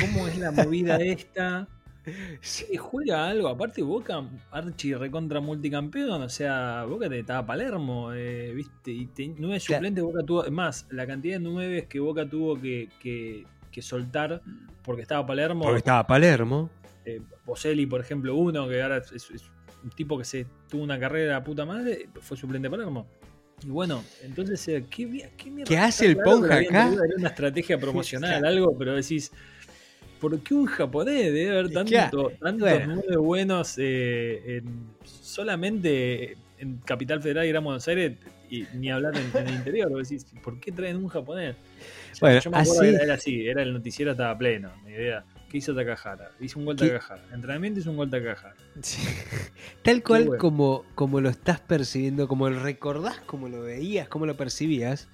Speaker 3: ¿Cómo es la movida esta? Sí, juega algo, aparte Boca, Archie recontra multicampeón, o sea, Boca te estaba Palermo, eh, viste, y te- nueve
Speaker 2: Claro.
Speaker 3: suplentes Boca tuvo, más, la cantidad de nueve que Boca tuvo que, que- que soltar porque estaba Palermo,
Speaker 2: Porque estaba Palermo.
Speaker 3: eh, Boselli, por ejemplo, uno que ahora es, es un tipo que se tuvo una carrera puta madre, fue suplente de Palermo. Y bueno, entonces, eh, ¿qué, qué mierda?
Speaker 2: ¿Qué hace el Ponja acá?
Speaker 3: una estrategia promocional, algo, pero decís, ¿por qué un japonés debe haber tanto,
Speaker 2: Claro,
Speaker 3: tantos
Speaker 2: bueno.
Speaker 3: nueve buenos eh, en- solamente en Capital Federal y Gran Buenos Aires? Y ni hablar en, en el interior, decís, ¿por qué traen un japonés?
Speaker 2: Bueno,
Speaker 3: yo me acuerdo
Speaker 2: así-
Speaker 3: que era, era así, era el noticiero estaba pleno, mi idea. ¿Qué hizo Takahara? Hizo un gol
Speaker 2: ¿Qué?
Speaker 3: Takahara. Entrenamiento hizo un gol Takahara.
Speaker 2: Sí. Tal cual
Speaker 3: bueno.
Speaker 2: como, como lo estás percibiendo, como lo recordás, como lo veías, como lo percibías,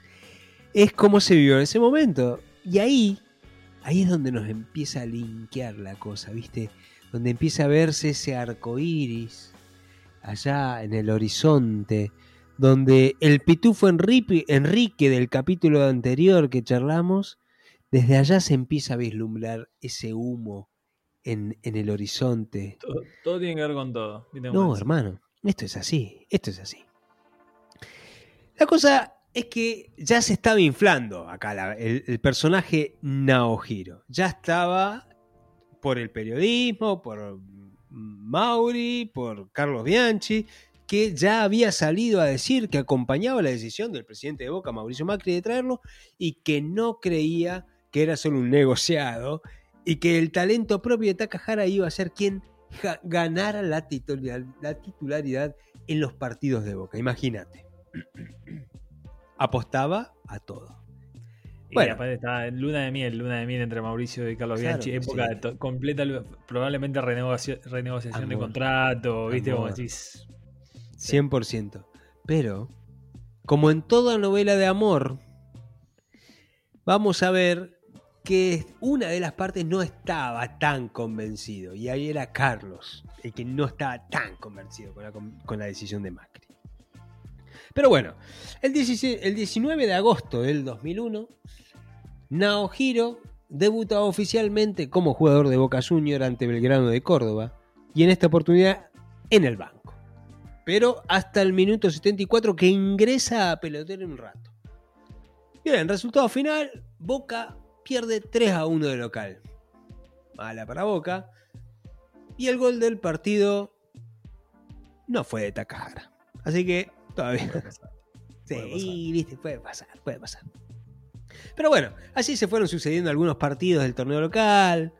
Speaker 2: es como se vivió en ese momento. Y ahí, ahí es donde nos empieza a linkear la cosa, ¿viste? Donde empieza a verse ese arco iris allá en el horizonte, donde el pitufo Enrique, Enrique del capítulo anterior que charlamos, desde allá se empieza a vislumbrar ese humo en, en el horizonte.
Speaker 3: Todo, todo tiene que ver con todo. ¿viste cómo
Speaker 2: No, hermano, esto es así, esto es así. La cosa es que ya se estaba inflando acá el, personaje Naohiro. Ya estaba por el periodismo, por Mauri, por Carlos Bianchi, que ya había salido a decir que acompañaba la decisión del presidente de Boca, Mauricio Macri, de traerlo y que no creía que era solo un negociado y que el talento propio de Takahara iba a ser quien ganara la la titularidad en los partidos de Boca. Imagínate. Apostaba a todo.
Speaker 3: Y
Speaker 2: Bueno.
Speaker 3: aparte estaba en luna de miel, luna de miel entre Mauricio y Carlos
Speaker 2: Claro,
Speaker 3: Bianchi, época
Speaker 2: sí.
Speaker 3: de completa, probablemente renegociación de contrato, ¿viste? Como decís.
Speaker 2: 100%. pero, como en toda novela de amor, vamos a ver que una de las partes no estaba tan convencido. Y ahí era Carlos, el que no estaba tan convencido con la, con la decisión de Macri. Pero bueno, el, 16 el 19 de agosto del 2001, Naohiro debuta oficialmente como jugador de Boca Junior ante Belgrano de Córdoba y en esta oportunidad en el banco. Pero hasta el minuto 74 que ingresa a pelotero un rato. Bien, resultado final, Boca pierde 3 a 1 de local. Mala para Boca. Y el gol del partido no fue de Takahara. Así que todavía. Sí,
Speaker 3: Puede
Speaker 2: viste, puede pasar, puede pasar. Pero bueno, así se fueron sucediendo algunos partidos del torneo local.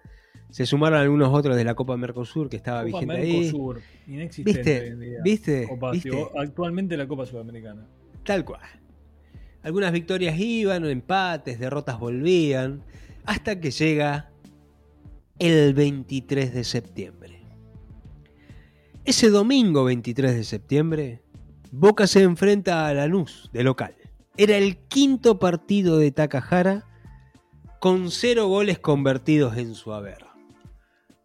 Speaker 2: Se sumaron algunos otros de la Copa Mercosur que estaba
Speaker 3: Copa
Speaker 2: vigente ahí.
Speaker 3: Mercosur, inexistente
Speaker 2: ¿Viste?
Speaker 3: hoy en día.
Speaker 2: ¿Viste?
Speaker 3: Copa- actualmente la Copa Sudamericana.
Speaker 2: Tal cual. Algunas victorias iban, empates, derrotas volvían, hasta que llega el 23 de septiembre. Ese domingo 23 de septiembre, Boca se enfrenta a Lanús de local. Era el quinto partido de Takahara con cero goles convertidos en su haber.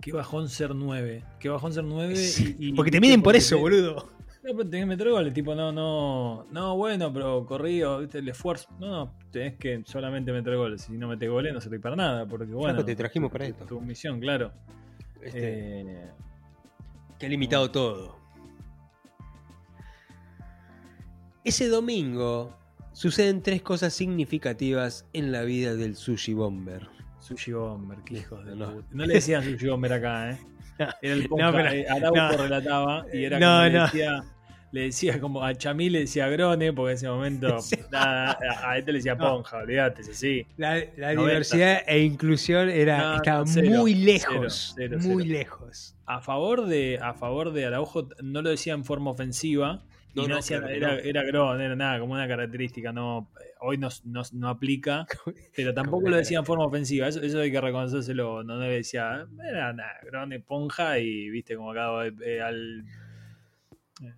Speaker 3: Qué bajón ser 9. Qué bajón ser 9.
Speaker 2: Sí,
Speaker 3: y, y-
Speaker 2: porque te miden por eso,
Speaker 3: te-
Speaker 2: boludo.
Speaker 3: No, pero tenés que meter goles, tipo, no, no, no, bueno, pero corrido, ¿viste? el esfuerzo. No, no, tenés que solamente meter goles. Si no metes goles, no servís para nada, porque bueno.
Speaker 2: Flaco, te trajimos para
Speaker 3: tu-
Speaker 2: esto.
Speaker 3: Tu misión, claro.
Speaker 2: Este,
Speaker 3: Eh,
Speaker 2: que ha limitado todo. Ese domingo suceden tres cosas significativas en la vida del sushi bomber.
Speaker 3: Sushi Bomber, qué hijos de
Speaker 2: No.
Speaker 3: puta. No le decían Sushi Bomber acá, ¿eh? Era el
Speaker 2: No, pero-
Speaker 3: eh, Araujo
Speaker 2: no.
Speaker 3: relataba y era
Speaker 2: No,
Speaker 3: como le decía, le decía como a Chamí le decía Grone, porque en ese momento nada, a este le decía. Ponja, olvídate, es así.
Speaker 2: La, la
Speaker 3: 90.
Speaker 2: diversidad e inclusión era, estaba
Speaker 3: cero,
Speaker 2: muy lejos.
Speaker 3: cero,
Speaker 2: muy lejos.
Speaker 3: A favor de, a favor de Araujo no lo decía en forma ofensiva.
Speaker 2: No,
Speaker 3: no,
Speaker 2: claro
Speaker 3: era,
Speaker 2: no.
Speaker 3: era Grone, era nada, como una característica, no, hoy no, no- no aplica, pero tampoco lo decía en forma ofensiva, eso, eso hay que reconocérselo, no le decía, era nada, Grone, Ponja y viste como acá eh, al... eh,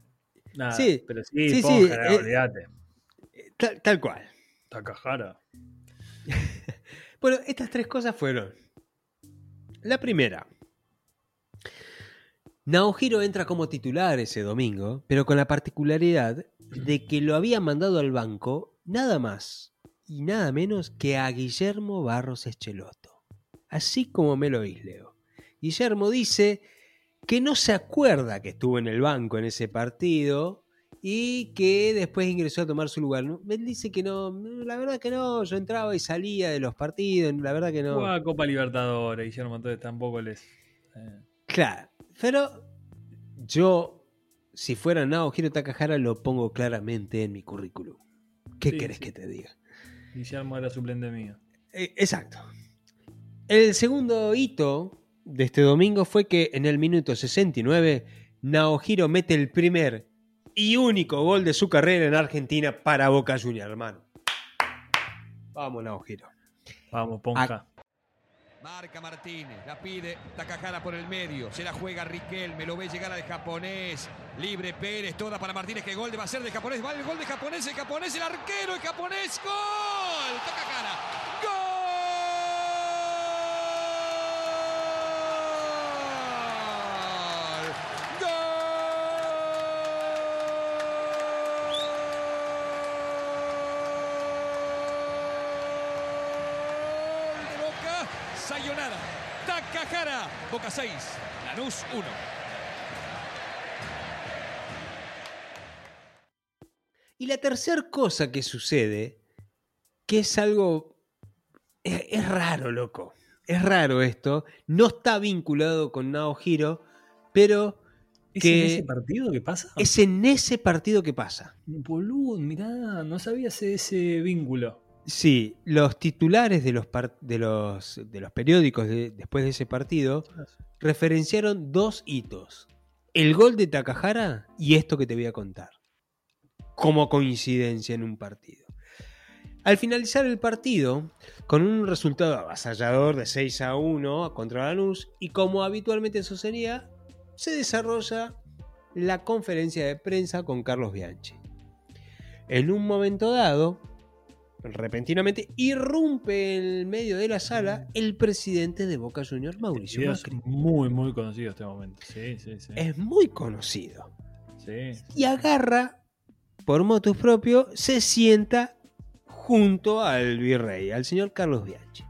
Speaker 3: Nada,
Speaker 2: Sí,
Speaker 3: pero sí,
Speaker 2: sí, sí,
Speaker 3: Ponja,
Speaker 2: eh,
Speaker 3: olvídate,
Speaker 2: Tal, tal cual.
Speaker 3: Takahara.
Speaker 2: Bueno, estas tres cosas fueron. La primera. Naohiro entra como titular ese domingo, pero con la particularidad de que lo había mandado al banco nada más y nada menos que a Guillermo Barros Echeloto. Así como me lo oís, Leo. Guillermo dice que no se acuerda que estuvo en el banco en ese partido y que después ingresó a tomar su lugar. Él dice que no, la verdad que no, yo entraba y salía de los partidos, la verdad que no.
Speaker 3: Jugaba Copa Libertadores, Guillermo, entonces tampoco les... eh,
Speaker 2: Claro, pero yo, si fuera Naohiro Takahara, lo pongo claramente en mi currículum. ¿Qué
Speaker 3: Sí,
Speaker 2: querés
Speaker 3: sí.
Speaker 2: que te diga?
Speaker 3: Guillermo era suplente mío.
Speaker 2: Eh, exacto. El segundo hito de este domingo fue que en el minuto 69 Naohiro mete el primer y único gol de su carrera en Argentina para Boca Juniors, hermano. Vamos, Naohiro.
Speaker 3: Vamos, Ponja.
Speaker 4: Marca Martínez, la pide Takahara por el medio, se la juega Riquelme, lo ve llegar al japonés, libre Pérez, toda para Martínez, que gol va a ser de japonés, vale el gol de japonés, el japonés, el arquero, el japonés, gol, Takahara, gol, gol de Boca, Sayonara, Takahara, Boca 6, Lanús 1.
Speaker 2: Y la tercera cosa que sucede, que es algo... Es, es raro, loco. Es raro esto. No está vinculado con Naohiro, pero
Speaker 3: ¿Es
Speaker 2: que-
Speaker 3: en ese partido que pasa?
Speaker 2: es en ese partido que pasa.
Speaker 3: Boludo, mirá, no sabía ese, ese vínculo.
Speaker 2: Sí, los titulares de los, de los, de los periódicos de- después de ese partido referenciaron dos hitos. El gol de Takahara y esto que te voy a contar. Como coincidencia en un partido. Al finalizar el partido, con un resultado avasallador de 6 a 1 contra Lanús, y como habitualmente sucedía, se desarrolla la conferencia de prensa con Carlos Bianchi. En un momento dado, repentinamente, irrumpe en el medio de la sala el presidente de Boca Juniors, Mauricio Macri.
Speaker 3: muy, muy conocido este momento. Sí, sí, sí.
Speaker 2: Es muy conocido.
Speaker 3: Sí.
Speaker 2: Y agarra, por motus propio, se sienta junto al virrey, al señor Carlos Bianchi.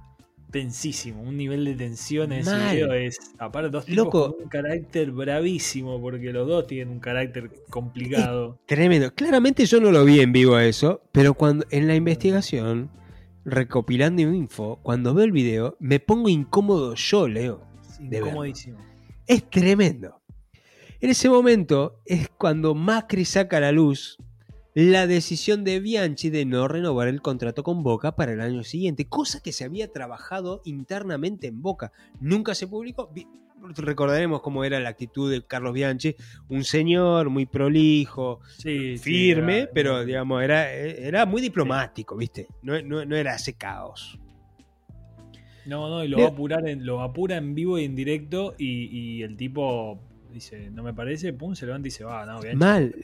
Speaker 3: Tensísimo, un nivel de tensión en ese video es. Aparte, dos tipos
Speaker 2: Loco.
Speaker 3: con un carácter bravísimo, porque los dos tienen un carácter complicado.
Speaker 2: Tremendo. Claramente yo no lo vi en vivo a eso, pero cuando en la investigación, recopilando info, cuando veo el video, me pongo incómodo yo, Leo. de verlo.
Speaker 3: Incomodísimo.
Speaker 2: Es tremendo. En ese momento es cuando Macri saca a la luz la decisión de Bianchi de no renovar el contrato con Boca para el año siguiente, cosa que se había trabajado internamente en Boca. Nunca se publicó. Recordaremos cómo era la actitud de Carlos Bianchi, un señor muy prolijo,
Speaker 3: Sí, sí,
Speaker 2: firme,
Speaker 3: era-
Speaker 2: pero digamos, era, era muy diplomático, ¿viste? No, no- no era ese caos.
Speaker 3: No, no, y lo va a apurar en, lo apura en vivo y en directo. Y, y el tipo dice, no me parece, pum, se levanta y se va. No, Bianchi,
Speaker 2: Mal.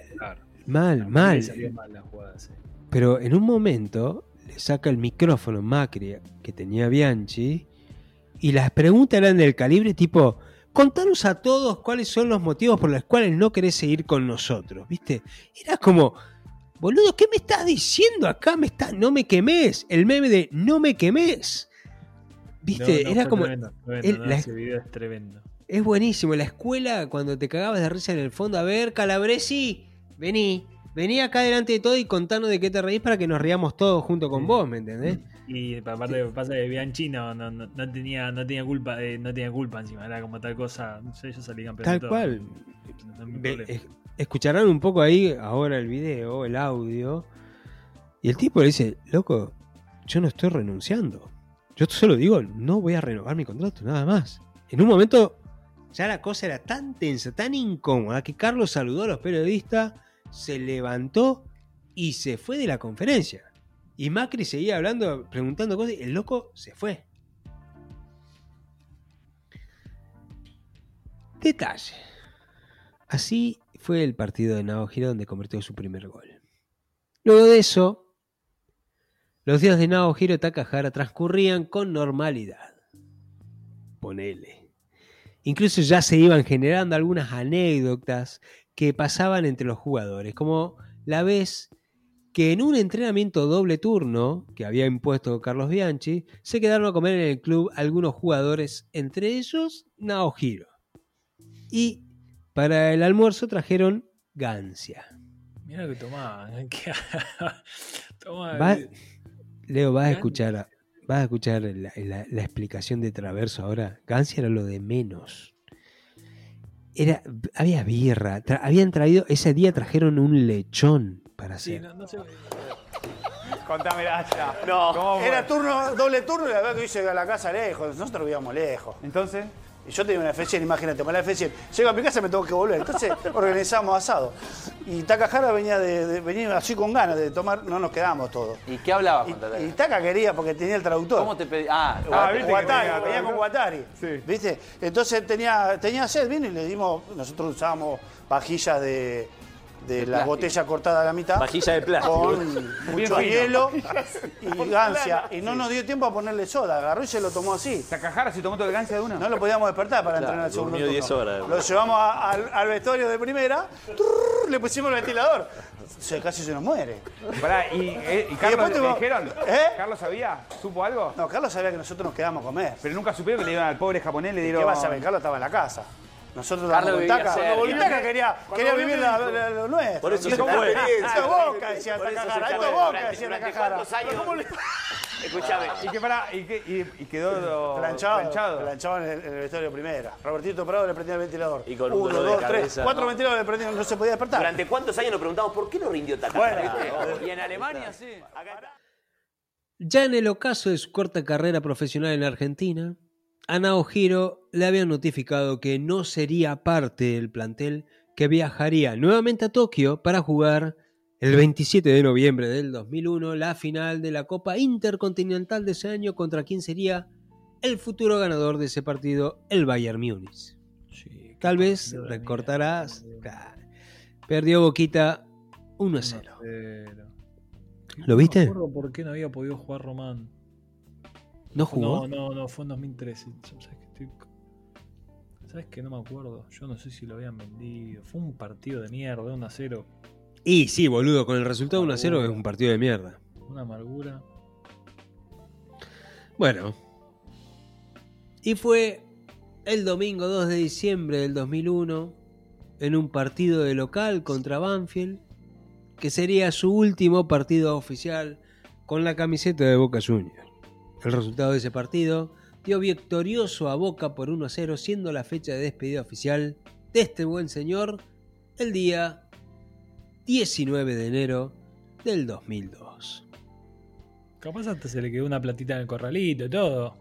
Speaker 2: Mal,
Speaker 3: A
Speaker 2: mal.
Speaker 3: le salió mal la jugada, sí.
Speaker 2: Pero en un momento le saca el micrófono Macri que tenía Bianchi y las preguntas eran del calibre tipo, contanos a todos cuáles son los motivos por los cuales no querés seguir con nosotros, ¿viste? Era como, boludo, ¿qué me estás diciendo acá? Me estás, no me quemes. El meme de no me quemes. ¿Viste?
Speaker 3: No, no,
Speaker 2: Era como,
Speaker 3: Tremendo, tremendo,
Speaker 2: el-
Speaker 3: no,
Speaker 2: la-
Speaker 3: ese video es tremendo.
Speaker 2: es buenísimo. La escuela, cuando te cagabas de risa en el fondo, a ver, Calabresi, vení. Vení acá delante de todo y contanos de qué te reís para que nos riamos todos junto con vos, ¿me entendés?
Speaker 3: Y aparte pasa que Bianchi no, no, no, no tenía, no tenía culpa, eh, no tenía culpa encima, era como tal cosa, no sé, yo salí campeón.
Speaker 2: Tal
Speaker 3: todo.
Speaker 2: cual.
Speaker 3: No
Speaker 2: Ve- es- escucharán un poco ahí ahora el video, el audio. Y el tipo le dice, loco, yo no estoy renunciando. Yo solo digo, no voy a renovar mi contrato, nada más. En un momento, ya la cosa era tan tensa, tan incómoda, que Carlos saludó a los periodistas, se levantó y se fue de la conferencia. Y Macri seguía hablando, preguntando cosas, y el loco se fue. Detalle. Así fue el partido de Naojiro donde convirtió su primer gol. Luego de eso, los días de Naojiro Takahara transcurrían con normalidad. Ponele. Incluso ya se iban generando algunas anécdotas que pasaban entre los jugadores, como la vez que en un entrenamiento doble turno que había impuesto Carlos Bianchi, se quedaron a comer en el club algunos jugadores, entre ellos Naojiro. Y para el almuerzo trajeron gancia.
Speaker 3: Mira que tomaba. ¿qué? Toma,
Speaker 2: Va-
Speaker 3: eh,
Speaker 2: Leo, vas a escuchar, vas a escuchar la, la- la explicación de Traverso ahora. Gancia era lo de menos. Era, había birra, tra- habían traído, ese día trajeron un lechón para
Speaker 3: sí,
Speaker 2: hacer.
Speaker 3: no, no sé.
Speaker 5: Contame ya.
Speaker 6: No, era turno, doble turno y la verdad que hice a la casa lejos. Nosotros vivíamos lejos.
Speaker 5: Entonces,
Speaker 6: Y yo tenía una F100, imagínate, con la F100. Llego a mi casa y me tengo que volver. Entonces organizamos asado. Y Takahara venía, de, de- venía así con ganas de tomar, no nos quedamos todos.
Speaker 7: ¿Y qué hablabas
Speaker 6: Y,
Speaker 7: con Tatá?
Speaker 6: y Taka quería porque tenía el traductor.
Speaker 7: ¿Cómo te pedí? Ah,
Speaker 5: Ah, viste que
Speaker 6: Guatari,
Speaker 5: tenía
Speaker 6: venía con. Guatari.
Speaker 5: Sí.
Speaker 6: ¿Viste? Entonces tenía, tenía sed, vino y le dimos, nosotros usábamos vajillas de, de, la
Speaker 7: plástico.
Speaker 6: botella cortada a la mitad.
Speaker 7: Vajilla de plástico.
Speaker 6: Con mucho hielo y gancia. Y no nos dio tiempo a ponerle soda. Agarró y se lo tomó así.
Speaker 5: Takahara se tomó todo el gancia de una.
Speaker 6: No lo podíamos despertar para
Speaker 7: Claro,
Speaker 6: entrenar el segundo turno.
Speaker 7: 10 horas.
Speaker 6: Lo llevamos a- al, al vestuario de primera, trrr, le pusimos el ventilador. Se, casi se nos muere.
Speaker 5: Pará, y, eh, y Carlos
Speaker 6: tuvo-
Speaker 5: dijeron.
Speaker 6: ¿Eh?
Speaker 5: ¿Carlos sabía? ¿Supo algo?
Speaker 6: No, Carlos sabía que nosotros nos quedamos a comer.
Speaker 5: Pero nunca supieron que le dieron al pobre japonés, le dieron.
Speaker 6: ¿Qué vas a ver? Carlos estaba en la casa. Nosotros
Speaker 7: Carlos
Speaker 6: con Taca. Y Taca quería, quería vivir la- la- lo nuestro.
Speaker 7: Por eso se
Speaker 6: esto-
Speaker 7: fue.
Speaker 6: Esto es Boca, decía Takahara. Esto es Boca, decía Takahara.
Speaker 7: Escúchame.
Speaker 5: Y que pará, y, que, y, y quedó
Speaker 6: Planchado,
Speaker 5: planchado.
Speaker 6: planchado en el, en el vestuario primera. Robertito Prado le prendía el ventilador.
Speaker 7: Y con un
Speaker 6: Uno, dos, tres, cuatro
Speaker 7: ¿no?
Speaker 6: ventiladores le prendían, no se podía despertar.
Speaker 7: ¿Durante cuántos años nos preguntamos por qué no rindió Takahara?
Speaker 6: Bueno,
Speaker 7: y en Alemania sí.
Speaker 2: Ya en el ocaso de su corta carrera profesional en Argentina, a Naojiro le habían notificado que no sería parte del plantel que viajaría nuevamente a Tokio para jugar el 27 de noviembre del 2001 la final de la Copa Intercontinental de ese año contra quien sería el futuro ganador de ese partido, el Bayern Múnich.
Speaker 3: Sí,
Speaker 2: Tal vez recortarás. claro, Perdió Boquita 1 a 0.
Speaker 3: Pero-
Speaker 2: ¿Lo viste?
Speaker 3: No me acuerdo por qué no había podido jugar Román.
Speaker 2: ¿No jugó?
Speaker 3: No, no, no, fue en 2013. ¿Sabes estoy... ¿Sabes que no me acuerdo? Yo no sé si lo habían vendido. Fue un partido de mierda, 1 a 0.
Speaker 2: Y sí, boludo, con el resultado 1 a 0 es un partido de mierda.
Speaker 3: Una amargura.
Speaker 2: Bueno. Y fue el domingo 2 de diciembre del 2001, en un partido de local contra Banfield, que sería su último partido oficial con la camiseta de Boca Juniors. El resultado de ese partido dio victorioso a Boca por 1 a 0, siendo la fecha de despedida oficial de este buen señor el día 19 de enero del 2002.
Speaker 3: Capaz hasta se le quedó una platita en el corralito y todo.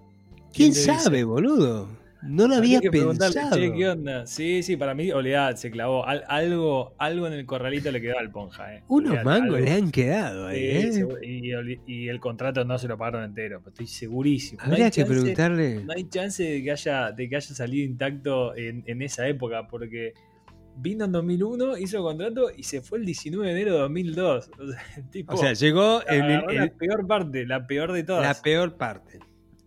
Speaker 2: ¿Quién
Speaker 3: dice?
Speaker 2: sabe, boludo? No lo había
Speaker 3: que
Speaker 2: pensado.
Speaker 3: "Che, ¿qué onda? Sí, sí, para mí, olvidad, se clavó. Al- algo, algo en el corralito le quedó al Ponja, eh.
Speaker 2: Unos mangos
Speaker 3: algo.
Speaker 2: le han quedado ahí, ¿eh?
Speaker 3: y, el contrato no se lo pagaron entero, pero estoy segurísimo. No hay
Speaker 2: Habría que
Speaker 3: chance-
Speaker 2: preguntarle.
Speaker 3: No hay chance de que haya, de que haya salido intacto en, en esa época, porque vino en 2001, hizo contrato y se fue el 19 de enero de 2002. O sea, el tipo
Speaker 2: O sea, llegó en el-
Speaker 3: la
Speaker 2: el-
Speaker 3: peor parte, la peor de todas.
Speaker 2: la peor parte.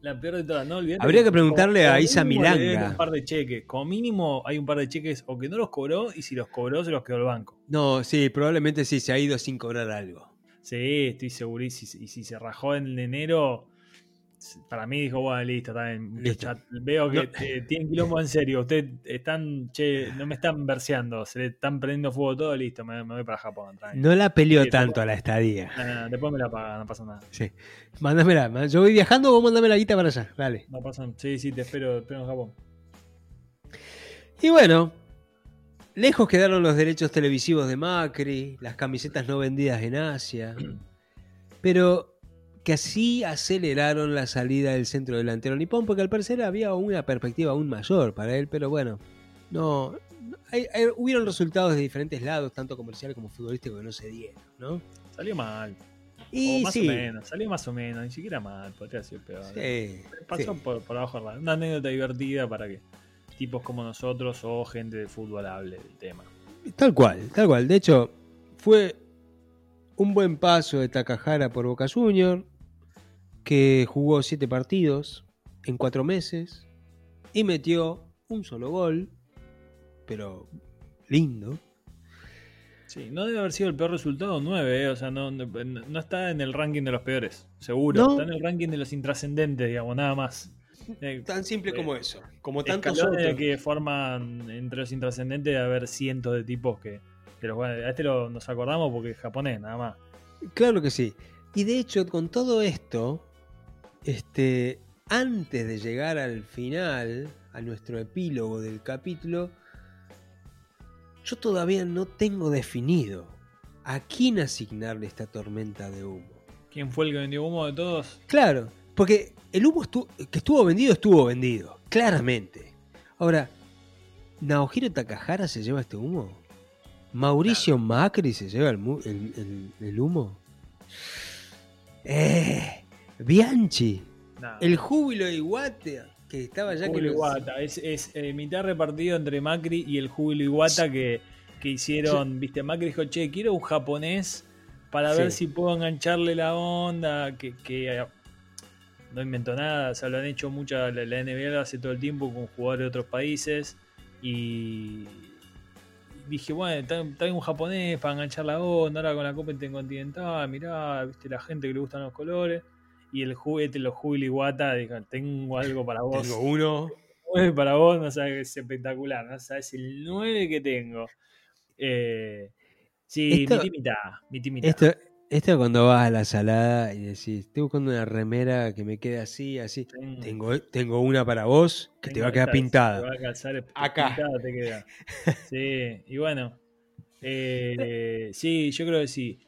Speaker 3: La peor de todas, no olvidate
Speaker 2: Habría que preguntarle a Isa Milanga.
Speaker 3: Un par de cheques. Como mínimo hay un par de cheques o que no los cobró y si los cobró se los quedó el banco.
Speaker 2: No, sí, probablemente sí se ha ido sin cobrar algo.
Speaker 3: Sí, estoy segurísimo. Y si se rajó en enero, para mí dijo, bueno, listo, está bien.
Speaker 2: Listo.
Speaker 3: Veo que
Speaker 2: No.
Speaker 3: eh, tienen quilombo en serio. Ustedes están, che, no me están verseando, se le están prendiendo fuego todo, listo, me, me voy para Japón.
Speaker 2: No la peleó
Speaker 3: Sí,
Speaker 2: tanto a la estadía.
Speaker 3: No, no, después me la pagan, no pasa nada.
Speaker 2: Sí. Mándamela. Yo voy viajando, vos mandame la guita para allá. Dale.
Speaker 3: No pasa Sí, sí, te espero, te espero en Japón.
Speaker 2: Y bueno, lejos quedaron los derechos televisivos de Macri, las camisetas no vendidas en Asia, pero que así aceleraron la salida del centro delantero nipón, porque al parecer había una perspectiva aún mayor para él, pero bueno, no. no- hay- hay- hubieron resultados de diferentes lados, tanto comercial como futbolístico, que no se dieron, ¿no?
Speaker 3: Salió mal.
Speaker 2: Y
Speaker 3: o más
Speaker 2: sí,
Speaker 3: o menos, salió más o menos, ni siquiera mal, podría ser peor.
Speaker 2: sí,
Speaker 3: Pasó
Speaker 2: sí.
Speaker 3: por, por abajo. Una anécdota divertida para que tipos como nosotros o gente de fútbol hable del tema.
Speaker 2: Tal cual, tal cual. De hecho, fue un buen paso de Takahara por Boca Junior, que jugó siete partidos en cuatro meses y metió un solo gol, pero lindo.
Speaker 3: Sí, no debe haber sido el peor resultado 9, o sea, no, no, no está en el ranking de los peores, seguro.
Speaker 2: No.
Speaker 3: Está en el ranking de los intrascendentes, digamos, nada más. Eh,
Speaker 2: Tan simple
Speaker 3: Eh,
Speaker 2: como eso, como tantos otros.
Speaker 3: que forman entre los intrascendentes de haber cientos de tipos que, los juegan. A este lo, nos acordamos porque es japonés, nada más.
Speaker 2: Claro que sí. Y de hecho, con todo esto, este, antes de llegar al final, a nuestro epílogo del capítulo, yo todavía no tengo definido a quién asignarle esta tormenta de humo.
Speaker 3: ¿Quién fue el que vendió humo de todos?
Speaker 2: Claro, porque el humo estu- que estuvo vendido, estuvo vendido, claramente. Ahora, ¿Naohiro Takahara se lleva este humo? ¿Mauricio Macri se lleva el, mu- el- el- el humo? Eh, Bianchi, el júbilo de que estaba ya que
Speaker 3: Júbilo
Speaker 2: los-
Speaker 3: Iwata. Es, es, eh, mitad repartido entre Macri y el Júbilo Iwata que, que hicieron. Viste, Macri dijo, che, quiero un japonés para ver
Speaker 2: Sí.
Speaker 3: si puedo engancharle la onda. Que, que, eh, no inventó nada. O sea, lo han hecho mucha. La, la NBA lo hace todo el tiempo con jugadores de otros países. Y dije, bueno, trae un japonés para enganchar la onda. Ahora con la Copa Intercontinental, mirá, viste, la gente que le gustan los colores. Y el juguete, los Júbilo Iwata, dijo, tengo algo para vos.
Speaker 2: Tengo uno.
Speaker 3: 9 para vos, no sabes, es espectacular, no sabes el 9 que tengo. Eh, sí,
Speaker 2: Esto-
Speaker 3: mitad, mitad y mitad.
Speaker 2: Esto, esto cuando vas a la salada y decís, estoy buscando una remera que me quede así, así.
Speaker 3: Tengo-
Speaker 2: Tengo, tengo una para vos que te
Speaker 3: tengo
Speaker 2: va a quedar pintada.
Speaker 3: Te va a calzar
Speaker 2: Acá.
Speaker 3: pintada, te queda. Sí, y bueno. eh, sí, yo creo que sí.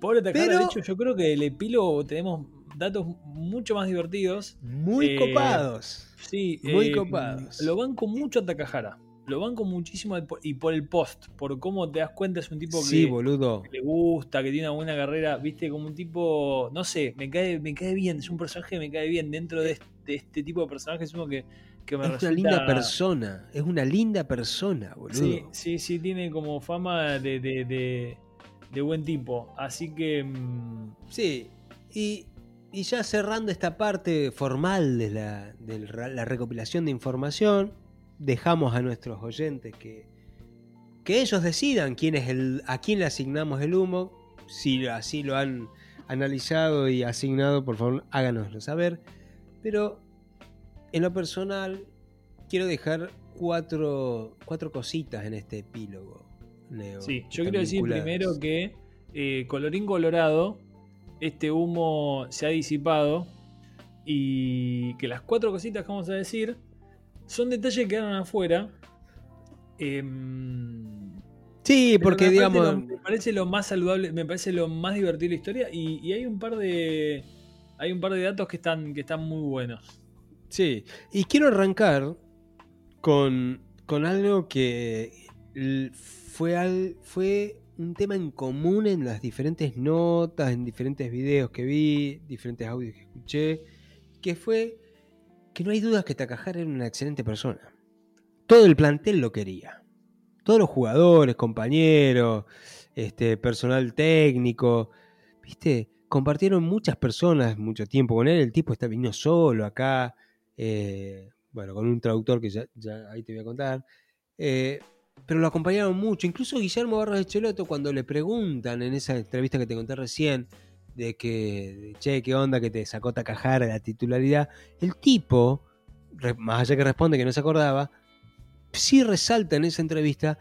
Speaker 3: Pobre Takahara,
Speaker 2: Pero-
Speaker 3: de hecho, yo creo que el epílogo tenemos datos mucho más divertidos.
Speaker 2: Muy
Speaker 3: Eh,
Speaker 2: copados.
Speaker 3: Sí,
Speaker 2: Muy
Speaker 3: eh,
Speaker 2: copados.
Speaker 3: Lo banco mucho a Takahara. Lo banco muchísimo y por el post, por cómo te das cuenta, es un tipo que,
Speaker 2: Sí, boludo.
Speaker 3: que le gusta, que tiene una buena carrera, viste, como un tipo, no sé, me cae, me cae bien, es un personaje que me cae bien. Dentro de este, de este tipo de personajes es uno que, que me
Speaker 2: Es una linda persona. Es una linda persona, boludo.
Speaker 3: Sí, sí, sí, tiene como fama de, de, de, de buen tipo. Así que. mm,
Speaker 2: Sí, y, y ya cerrando esta parte formal de la, de la recopilación de información, dejamos a nuestros oyentes que, que ellos decidan quién es el, a quién le asignamos el humo. Si así lo han analizado y asignado, por favor, háganoslo saber. Pero en lo personal, quiero dejar cuatro, cuatro cositas en este epílogo. Leo,
Speaker 3: Sí, yo quiero decir
Speaker 2: vinculadas.
Speaker 3: primero que eh, colorín colorado, este humo se ha disipado y que las cuatro cositas que vamos a decir son detalles que quedaron afuera. Em,
Speaker 2: Sí, porque
Speaker 3: me
Speaker 2: digamos.
Speaker 3: parece lo- me parece lo más saludable, me parece lo más divertido de la historia y, y hay un par de hay un par de datos que están que están muy buenos.
Speaker 2: Sí, y quiero arrancar con, con algo que fue, al, fue un tema en común en las diferentes notas, en diferentes videos que vi, diferentes audios que escuché, que fue que no hay dudas que Takahara era una excelente persona. Todo el plantel lo quería. Todos los jugadores, compañeros, este, personal técnico, ¿viste? Compartieron muchas personas mucho tiempo con él. El tipo está vino solo acá. eh, bueno, con un traductor que ya, ahí te voy a contar. Eh, pero lo acompañaron mucho. Incluso Guillermo Barros Echeloto, cuando le preguntan en esa entrevista que te conté recién, de que, che, qué onda que te sacó Takahara la titularidad, el tipo, más allá que responde que no se acordaba, sí resalta en esa entrevista,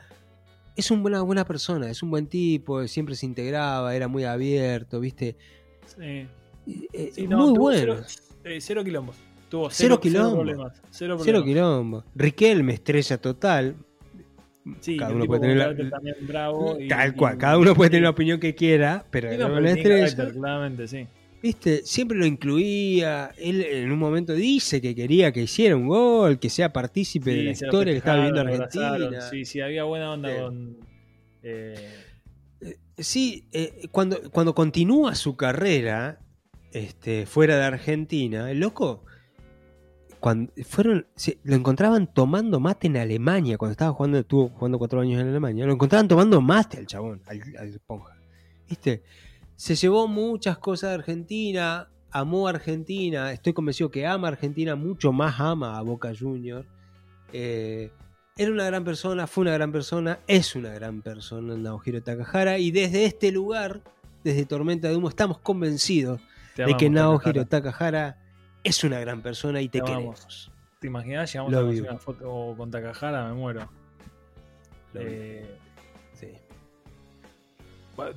Speaker 2: es una buena, buena persona, es un buen tipo, siempre se integraba, era muy abierto, ¿viste?
Speaker 3: Sí.
Speaker 2: Eh,
Speaker 3: Sí, no,
Speaker 2: muy bueno.
Speaker 3: Cero, eh, cero quilombos. Tuvo
Speaker 2: Cero
Speaker 3: cero, cero
Speaker 2: quilombo.
Speaker 3: problemas. Cero,
Speaker 2: Cero
Speaker 3: problemas.
Speaker 2: quilombo. Riquelme, estrella total.
Speaker 3: Sí,
Speaker 2: Cada uno puede tener la-
Speaker 3: bravo y-
Speaker 2: Tal cual,
Speaker 3: y-
Speaker 2: cada uno puede tener la opinión que quiera, pero
Speaker 3: Sí, no, pero carácter, claramente, sí.
Speaker 2: ¿Viste? Siempre lo incluía. Él en un momento dice que quería que hiciera un gol, que sea partícipe de la historia que estaba viviendo Argentina.
Speaker 3: Sí, sí, había buena onda
Speaker 2: Sí.
Speaker 3: con. eh,
Speaker 2: Sí, eh, cuando, cuando continúa su carrera este, fuera de Argentina, el loco, cuando fueron, se- lo encontraban tomando mate en Alemania, cuando estaba jugando, estuvo jugando cuatro años en Alemania, lo encontraban tomando mate al chabón, al, al esponja. ¿Viste? Se llevó muchas cosas de Argentina, amó a Argentina, estoy convencido que ama a Argentina, mucho más ama a Boca Junior. Eh, era una gran persona, fue una gran persona, es una gran persona Naohiro Takahara y desde este lugar, desde Tormenta de Humo, estamos convencidos de que Naohiro
Speaker 3: Takahara.
Speaker 2: Es una gran persona y te,
Speaker 3: Te amamos.
Speaker 2: queremos.
Speaker 3: ¿Te imaginas? Llegamos
Speaker 2: Lo
Speaker 3: a hacer una foto con Takahara, me muero.
Speaker 2: Lo
Speaker 3: Eh,
Speaker 2: Sí.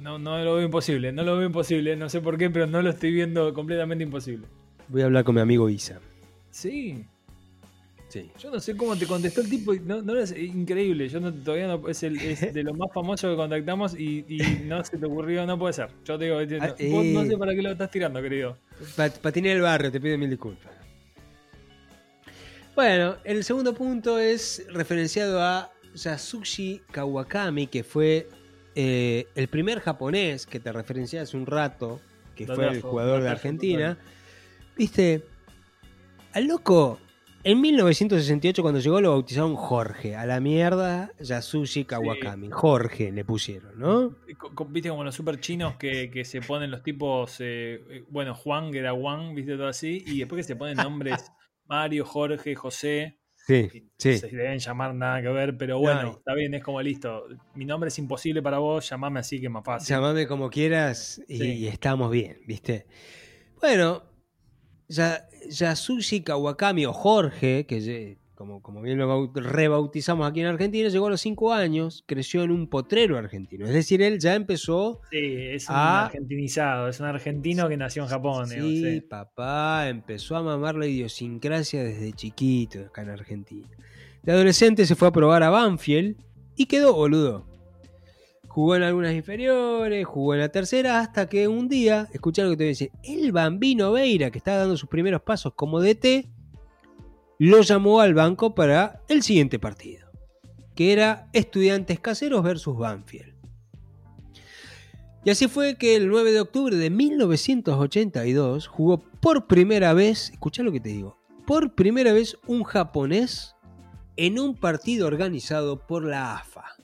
Speaker 3: no, no lo veo imposible, no lo veo imposible, no sé por qué, pero no lo estoy viendo completamente imposible.
Speaker 2: Voy a hablar con mi amigo Isa.
Speaker 3: Sí,
Speaker 2: Sí.
Speaker 3: yo no sé cómo te contestó el tipo, no, no es increíble, yo no, todavía no, es, el, es de lo más famoso que contactamos y, y no se te ocurrió, no puede ser. Yo te digo, no,
Speaker 2: Ah,
Speaker 3: vos no
Speaker 2: eh.
Speaker 3: sé para qué lo estás tirando, querido.
Speaker 2: Pat- patiné el barrio, te pido mil disculpas. Bueno, el segundo punto es referenciado a Yasushi Kawakami, que fue eh, el primer japonés que te referencié hace un rato, que fue el jugador de Argentina. Viste, al loco, en 1968 cuando llegó lo bautizaron Jorge. A la mierda, Yasushi Kawakami. Jorge le pusieron, ¿no?
Speaker 3: Viste como los super chinos que, que se ponen los tipos, eh, eh, bueno, Juan, que era Juan, viste todo así, y después que se ponen nombres Mario, Jorge, José,
Speaker 2: Sí,
Speaker 3: y
Speaker 2: sí.
Speaker 3: se deben llamar nada que ver, pero bueno,
Speaker 2: No,
Speaker 3: está bien, es como listo. Mi nombre es imposible para vos, llamame así que es más fácil.
Speaker 2: Llamame como quieras y,
Speaker 3: Sí.
Speaker 2: y estamos bien, ¿viste? Bueno, ya, Yasushi Kawakami o Jorge, que como, como bien lo bau- rebautizamos aquí en Argentina, llegó a los 5 años, creció en un potrero argentino. Es decir, él ya empezó.
Speaker 3: Sí, es un argentinizado, es un argentino que nació en Japón.
Speaker 2: Sí,
Speaker 3: sí.
Speaker 2: papá, empezó a mamar la idiosincrasia desde chiquito acá en Argentina. De adolescente se fue a probar a Banfield y quedó boludo. Jugó en algunas inferiores, jugó en la tercera, hasta que un día, escuchá lo que te voy a decir, el Bambino Veira, que estaba dando sus primeros pasos como DT, lo llamó al banco para el siguiente partido, que era Estudiantes Caseros versus Banfield. Y así fue que el 9 de octubre de 1982 jugó por primera vez, escuchá lo que te digo, por primera vez un japonés en un partido organizado por la AFA.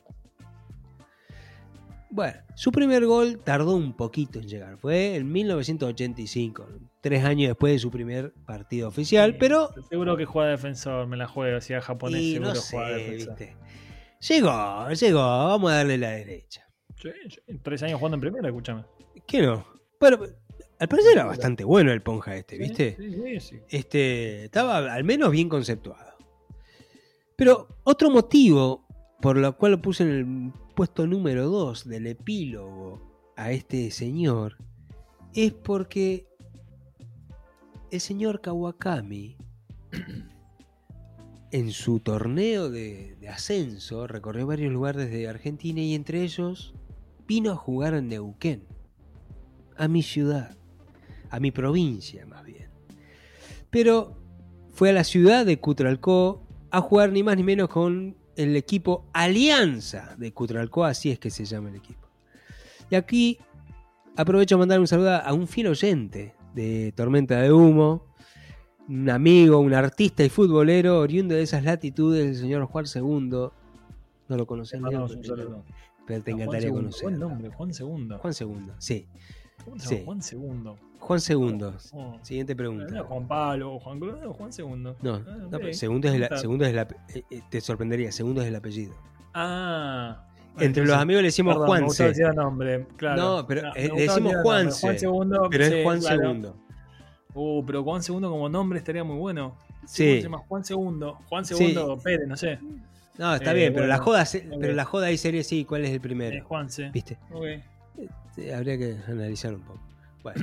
Speaker 2: Bueno, su primer gol tardó un poquito en llegar. Fue en 1985, tres años después de su primer partido oficial, pero
Speaker 3: Seguro que juega defensor, me la juega. Si era japonés,
Speaker 2: y
Speaker 3: seguro
Speaker 2: no
Speaker 3: juega
Speaker 2: sé,
Speaker 3: defensor.
Speaker 2: ¿viste? Llegó, llegó, vamos a darle la derecha.
Speaker 3: Sí, sí, Tres años jugando en primera, escúchame.
Speaker 2: ¿Qué no? Bueno, al parecer era bastante bueno el Ponja este, ¿viste?
Speaker 3: Sí, sí, sí.
Speaker 2: Este, estaba al menos bien conceptuado. Pero otro motivo por lo cual lo puse en el puesto número 2 del epílogo a este señor es porque el señor Kawakami en su torneo de, ascenso recorrió varios lugares de Argentina y entre ellos vino a jugar en Neuquén, a mi ciudad, a mi provincia más bien. Pero fue a la ciudad de Cutralcó a jugar ni más ni menos con el equipo Alianza de Cutralcó, así es que se llama el equipo. Y aquí aprovecho a mandar un saludo a un fiel oyente de Tormenta de Humo, un amigo, un artista y futbolero oriundo de esas latitudes, el señor Juan II. No lo
Speaker 3: un
Speaker 2: pero- pero te encantaría
Speaker 3: Segundo,
Speaker 2: conocer.
Speaker 3: Buen nombre, Juan Segundo.
Speaker 2: Juan II, sí.
Speaker 3: ¿Cómo se llama?
Speaker 2: sí.
Speaker 3: Juan Segundo.
Speaker 2: Juan II.
Speaker 3: Oh.
Speaker 2: Siguiente
Speaker 3: No,
Speaker 2: pregunta.
Speaker 3: Juan Pablo o Juan Cruz, no, Juan Segundo.
Speaker 2: No,
Speaker 3: Ah,
Speaker 2: no, pero segundo es
Speaker 3: Está.
Speaker 2: segundo es ape- eh, eh, te sorprendería, segundo es el apellido.
Speaker 3: Ah.
Speaker 2: Entre los amigos le decimos
Speaker 3: Perdón,
Speaker 2: Juanse.
Speaker 3: nombre, claro.
Speaker 2: No, pero, eh, le decimos. Juanse,
Speaker 3: Juan Segundo.
Speaker 2: Pero es Juan
Speaker 3: claro.
Speaker 2: Segundo.
Speaker 3: Uh, pero Juan Segundo como nombre estaría muy bueno.
Speaker 2: Sí.
Speaker 3: Se llama Juan Segundo. Juan Segundo Pérez, no sé.
Speaker 2: No, está
Speaker 3: Eh,
Speaker 2: bien, pero la joda, se-
Speaker 3: ok.
Speaker 2: pero la joda ahí sería sí, ¿cuál es el primero?
Speaker 3: Juanse.
Speaker 2: ¿Viste?
Speaker 3: Ok.
Speaker 2: Sí, habría que analizar un poco. Bueno.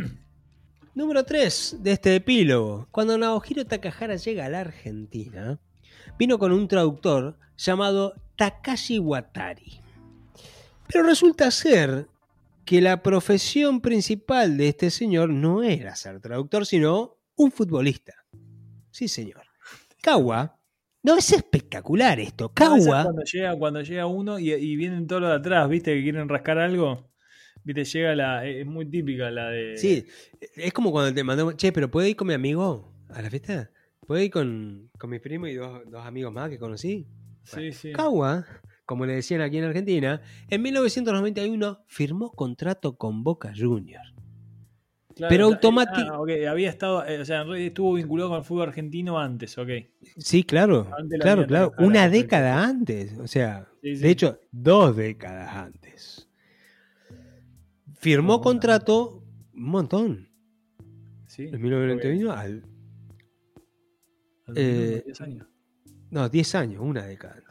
Speaker 2: Número 3 de este epílogo. Cuando Naohiro Takahara llega a la Argentina, vino con un traductor llamado Takashi Watari. Pero resulta ser que la profesión principal de este señor no era ser traductor, sino un futbolista. Sí, señor. Kawa. No, es espectacular esto.
Speaker 3: No, esa es
Speaker 2: Kawa.
Speaker 3: cuando llega, cuando llega uno y, y vienen todos los de atrás, ¿viste? Que quieren rascar algo. ¿Viste? Llega la. Es muy típica la de.
Speaker 2: Sí, es como cuando te mandamos, che, pero ¿puedo ir con mi amigo a la fiesta? ¿Puedo ir con, con mi primo y dos, dos amigos más que conocí?
Speaker 3: Sí, sí.
Speaker 2: Kawa, como le decían aquí en Argentina, en 1991 firmó contrato con Boca Juniors.
Speaker 3: Claro,
Speaker 2: pero
Speaker 3: o sea,
Speaker 2: automati-
Speaker 3: ah, había estado. eh, o sea, estuvo vinculado con el fútbol argentino antes, ok.
Speaker 2: Sí, claro,
Speaker 3: Antes
Speaker 2: claro, claro, una década antes, o sea,
Speaker 3: Sí, sí.
Speaker 2: de hecho, dos décadas antes. Firmó contrato un montón,
Speaker 3: Sí.
Speaker 2: en 1991 al
Speaker 3: Al
Speaker 2: eh,
Speaker 3: menos 10 años.
Speaker 2: No, 10 años, una década.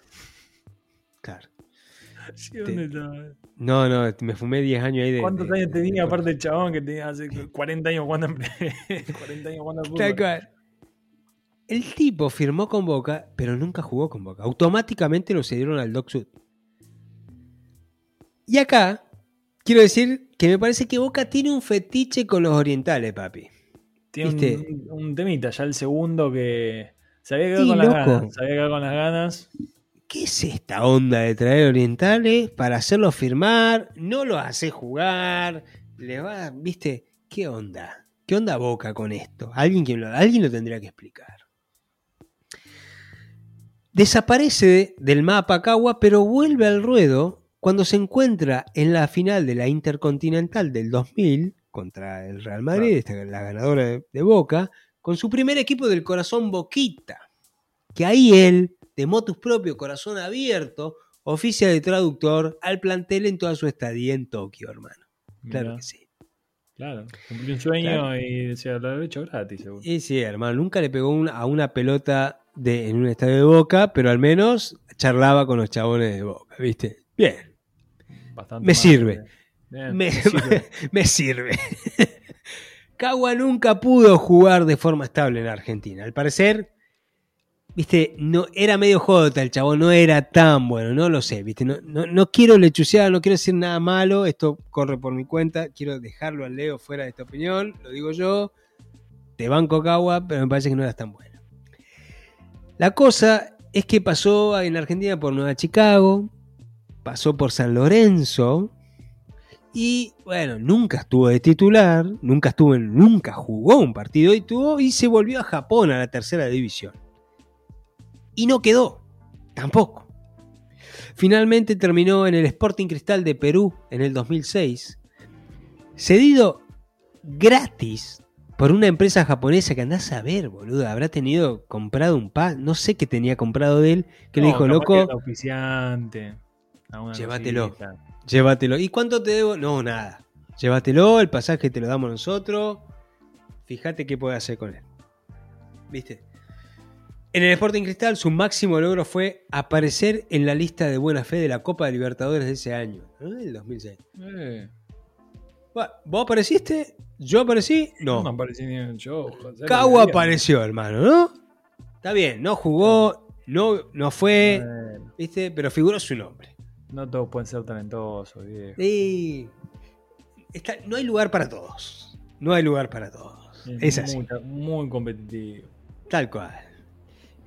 Speaker 2: Claro.
Speaker 3: Sí, ¿dónde está?
Speaker 2: No, no, me fumé 10 años ahí de.
Speaker 3: ¿Cuántos
Speaker 2: de-
Speaker 3: años
Speaker 2: de-
Speaker 3: tenía
Speaker 2: de-
Speaker 3: aparte el chabón que tenía hace 40 años jugando en 40 años fútbol?
Speaker 2: Tal cual. El tipo firmó con Boca, pero nunca jugó con Boca. Automáticamente lo cedieron al Doc Sud. Y acá, quiero decir que me parece que Boca tiene un fetiche con los orientales, papi.
Speaker 3: Tiene un, un temita, ya el segundo que se había quedado
Speaker 2: Sí,
Speaker 3: con las ganas. Se había quedado con las ganas.
Speaker 2: ¿Qué es esta onda de traer orientales para hacerlos firmar? No los hace jugar. Le va, ¿viste? ¿Qué onda? ¿Qué onda Boca con esto? Alguien, que lo, alguien lo tendría que explicar. Desaparece del mapa Cagua, pero vuelve al ruedo cuando se encuentra en la final de la Intercontinental del 2000 contra el Real Madrid, la ganadora de, de Boca, con su primer equipo del corazón Boquita. Que ahí él, de motus propio, corazón abierto, oficia de traductor al plantel en toda su estadía en Tokio, hermano. Claro que sí.
Speaker 3: Claro, cumplió un sueño
Speaker 2: Claro.
Speaker 3: y decía, lo había hecho gratis, seguro.
Speaker 2: Y sí, hermano, nunca le pegó a una pelota de, en un estadio de Boca, pero al menos charlaba con los chabones de Boca, ¿viste? Bien,
Speaker 3: Bastante
Speaker 2: me
Speaker 3: más
Speaker 2: sirve.
Speaker 3: que- Bien,
Speaker 2: me,
Speaker 3: me sirve.
Speaker 2: me sirve. Cagua nunca pudo jugar de forma estable en Argentina. Al parecer, viste, no, era medio jota el chabón, no era tan bueno, no lo sé, viste. No, no, no quiero lechucear, no quiero decir nada malo, esto corre por mi cuenta, quiero dejarlo al Leo fuera de esta opinión, lo digo yo. Te banco Cagua, pero me parece que no eras tan bueno. La cosa es que pasó en Argentina por Nueva Chicago, pasó por San Lorenzo, y bueno, nunca estuvo de titular, nunca estuvo en, nunca jugó un partido y tuvo y se volvió a Japón a la tercera división. Y no quedó, tampoco. Finalmente terminó en el Sporting Cristal de Perú en el 2006, cedido gratis por una empresa japonesa que andás a ver, boludo. Habrá tenido comprado un pas, no sé qué tenía comprado de él, que le dijo, loco,
Speaker 3: que era auspiciante.
Speaker 2: Llévatelo.
Speaker 3: cosita.
Speaker 2: Llévatelo. ¿Y cuánto te debo? No, nada. Llévatelo, el pasaje te lo damos nosotros. Fíjate qué puede hacer con él. ¿Viste? En el Sporting Cristal, su máximo logro fue aparecer en la lista de buena fe de la Copa de Libertadores de ese año, ¿no? el 2006.
Speaker 3: Eh,
Speaker 2: Bueno, ¿Vos apareciste? ¿Yo aparecí?
Speaker 3: no.
Speaker 2: No.
Speaker 3: aparecí ni en yo. ¿sabes lo
Speaker 2: Cagua
Speaker 3: que diría?
Speaker 2: apareció, hermano, ¿no? Está bien, no jugó, no, no fue,
Speaker 3: Bueno,
Speaker 2: ¿viste? Pero figuró su nombre.
Speaker 3: No todos pueden ser talentosos, viejo.
Speaker 2: Está- no hay lugar para todos. No hay lugar para todos. Es así.
Speaker 3: Muy, muy competitivo.
Speaker 2: Tal cual.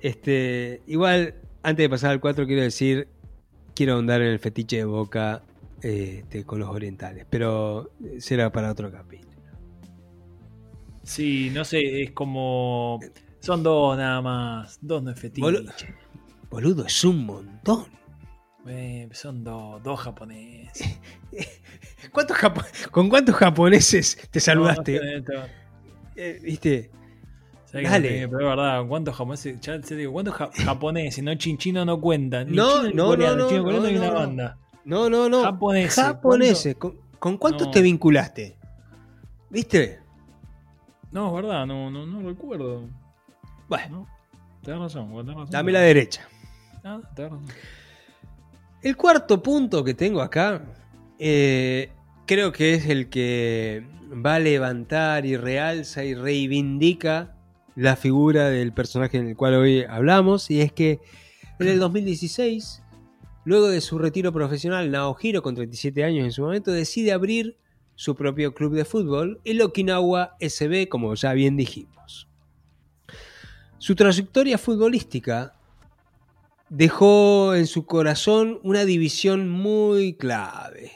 Speaker 2: Este, igual, antes de pasar al 4, quiero decir, quiero ahondar en el fetiche de Boca este, con los orientales, pero será para otro capítulo.
Speaker 3: Sí, no sé, es como. Son dos nada más. Dos no es fetiche.
Speaker 2: Bolu- Boludo, es un montón.
Speaker 3: Eh, son dos, dos japoneses.
Speaker 2: ¿Cuántos japo- ¿Con cuántos japoneses te saludaste?
Speaker 3: No, no, no, no.
Speaker 2: Eh, ¿Viste?
Speaker 3: ¿Sabés que
Speaker 2: Dale.
Speaker 3: tenía- Pero es verdad, ¿cuántos japoneses? Ya te digo, ¿cuántos ja- japoneses? No, chinchino no cuentan.
Speaker 2: No,
Speaker 3: chino
Speaker 2: no,
Speaker 3: coreano.
Speaker 2: no, no,
Speaker 3: chino coreano hay una
Speaker 2: no.
Speaker 3: banda.
Speaker 2: No, no, no.
Speaker 3: Japoneses,
Speaker 2: Japoneses. ¿Con, con cuántos te vinculaste? ¿Viste?
Speaker 3: No, es verdad, no, no, no recuerdo.
Speaker 2: Bueno,
Speaker 3: Tenés razón, tenés razón.
Speaker 2: dame la derecha.
Speaker 3: Ah, tenés razón.
Speaker 2: El cuarto punto que tengo acá, eh, creo que es el que va a levantar y realza y reivindica la figura del personaje en el cual hoy hablamos, y es que en el 2016, luego de su retiro profesional, Naohiro, con 37 años en su momento, decide abrir su propio club de fútbol, el Okinawa SB, como ya bien dijimos. Su trayectoria futbolística dejó en su corazón una división muy clave.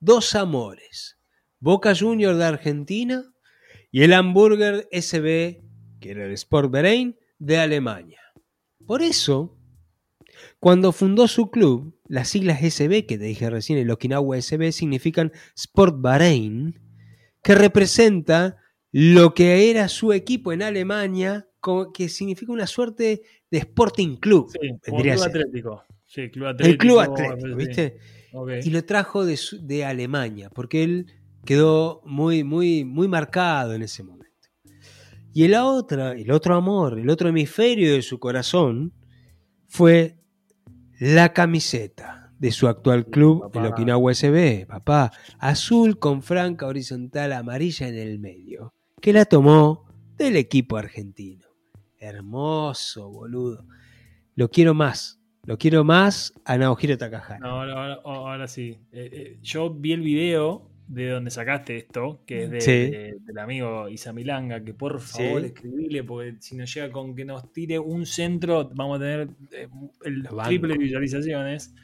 Speaker 2: Dos amores. Boca Juniors de Argentina y el Hamburger SB, que era el Sport Bahrein, de Alemania. Por eso, cuando fundó su club, las siglas SB, que te dije recién, el Okinawa SB, significan Sport Bahrein, que representa lo que era su equipo en Alemania, que significa una suerte de Sporting Club.
Speaker 3: Sí,
Speaker 2: vendría
Speaker 3: club atlético. Sí, club atlético.
Speaker 2: El club atlético. ¿viste? Y lo trajo de, de Alemania, porque él quedó muy, muy, muy marcado en ese momento. Y la otra, el otro amor, el otro hemisferio de su corazón fue la camiseta de su actual club,
Speaker 3: papá.
Speaker 2: el Okinawa SB, papá, azul con franca horizontal amarilla en el medio, que la tomó del equipo argentino. Hermoso, boludo. Lo quiero más. Lo quiero más a Naohiro Takahara.
Speaker 3: No, ahora, ahora- ahora sí. Eh, eh, yo vi el video de donde sacaste esto, que es de,
Speaker 2: Sí.
Speaker 3: de- del amigo Isamilanga, que por favor
Speaker 2: Sí.
Speaker 3: escribile, porque si nos llega con que nos tire un centro, vamos a tener eh, el
Speaker 2: banco.
Speaker 3: triple de visualizaciones.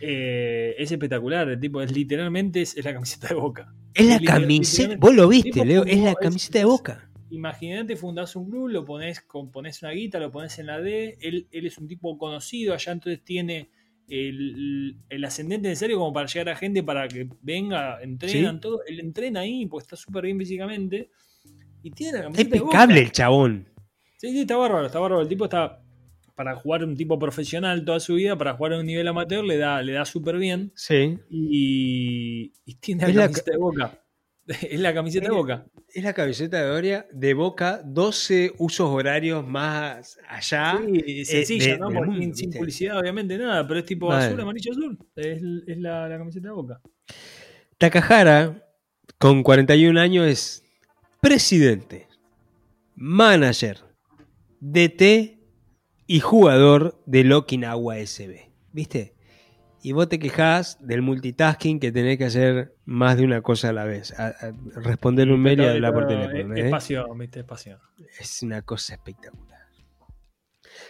Speaker 3: Eh, es espectacular, el tipo es literalmente es, es la camiseta de boca.
Speaker 2: Es la camiseta, vos lo viste, Leo, es la camiseta de boca.
Speaker 3: Imagínate, fundás un club, lo pones, con, pones una guita, lo pones en la D, él, él es un tipo conocido, allá entonces tiene el, el ascendente necesario como para llegar a gente para que venga, entrenan
Speaker 2: Sí.
Speaker 3: todo, él entrena ahí, pues está súper bien físicamente, y tiene la camiseta de
Speaker 2: impecable el chabón.
Speaker 3: Sí, sí, está bárbaro, está bárbaro, el tipo está para jugar un tipo profesional toda su vida, para jugar a un nivel amateur le da, le da súper bien,
Speaker 2: Sí.
Speaker 3: y, y tiene la
Speaker 2: Es la
Speaker 3: camiseta de Boca. es la camiseta de Boca.
Speaker 2: Es la camiseta de Doria de Boca, 12 usos horarios más allá.
Speaker 3: Sí, sencilla,
Speaker 2: eh, de-
Speaker 3: ¿no? Porque sin, publicidad, obviamente, nada, pero es tipo
Speaker 2: Vale.
Speaker 3: azul, amarillo, azul. Es, es la, la camiseta de boca.
Speaker 2: Takahara, con 41 años, es presidente, manager, DT y jugador del Okinawa SB. ¿Viste? Y vos te quejás del multitasking que tenés que hacer más de una cosa a la vez. A- a responder un mail y hablar por teléfono.
Speaker 3: Es,
Speaker 2: ¿eh?
Speaker 3: es pasión, viste, es pasión.
Speaker 2: es una cosa espectacular.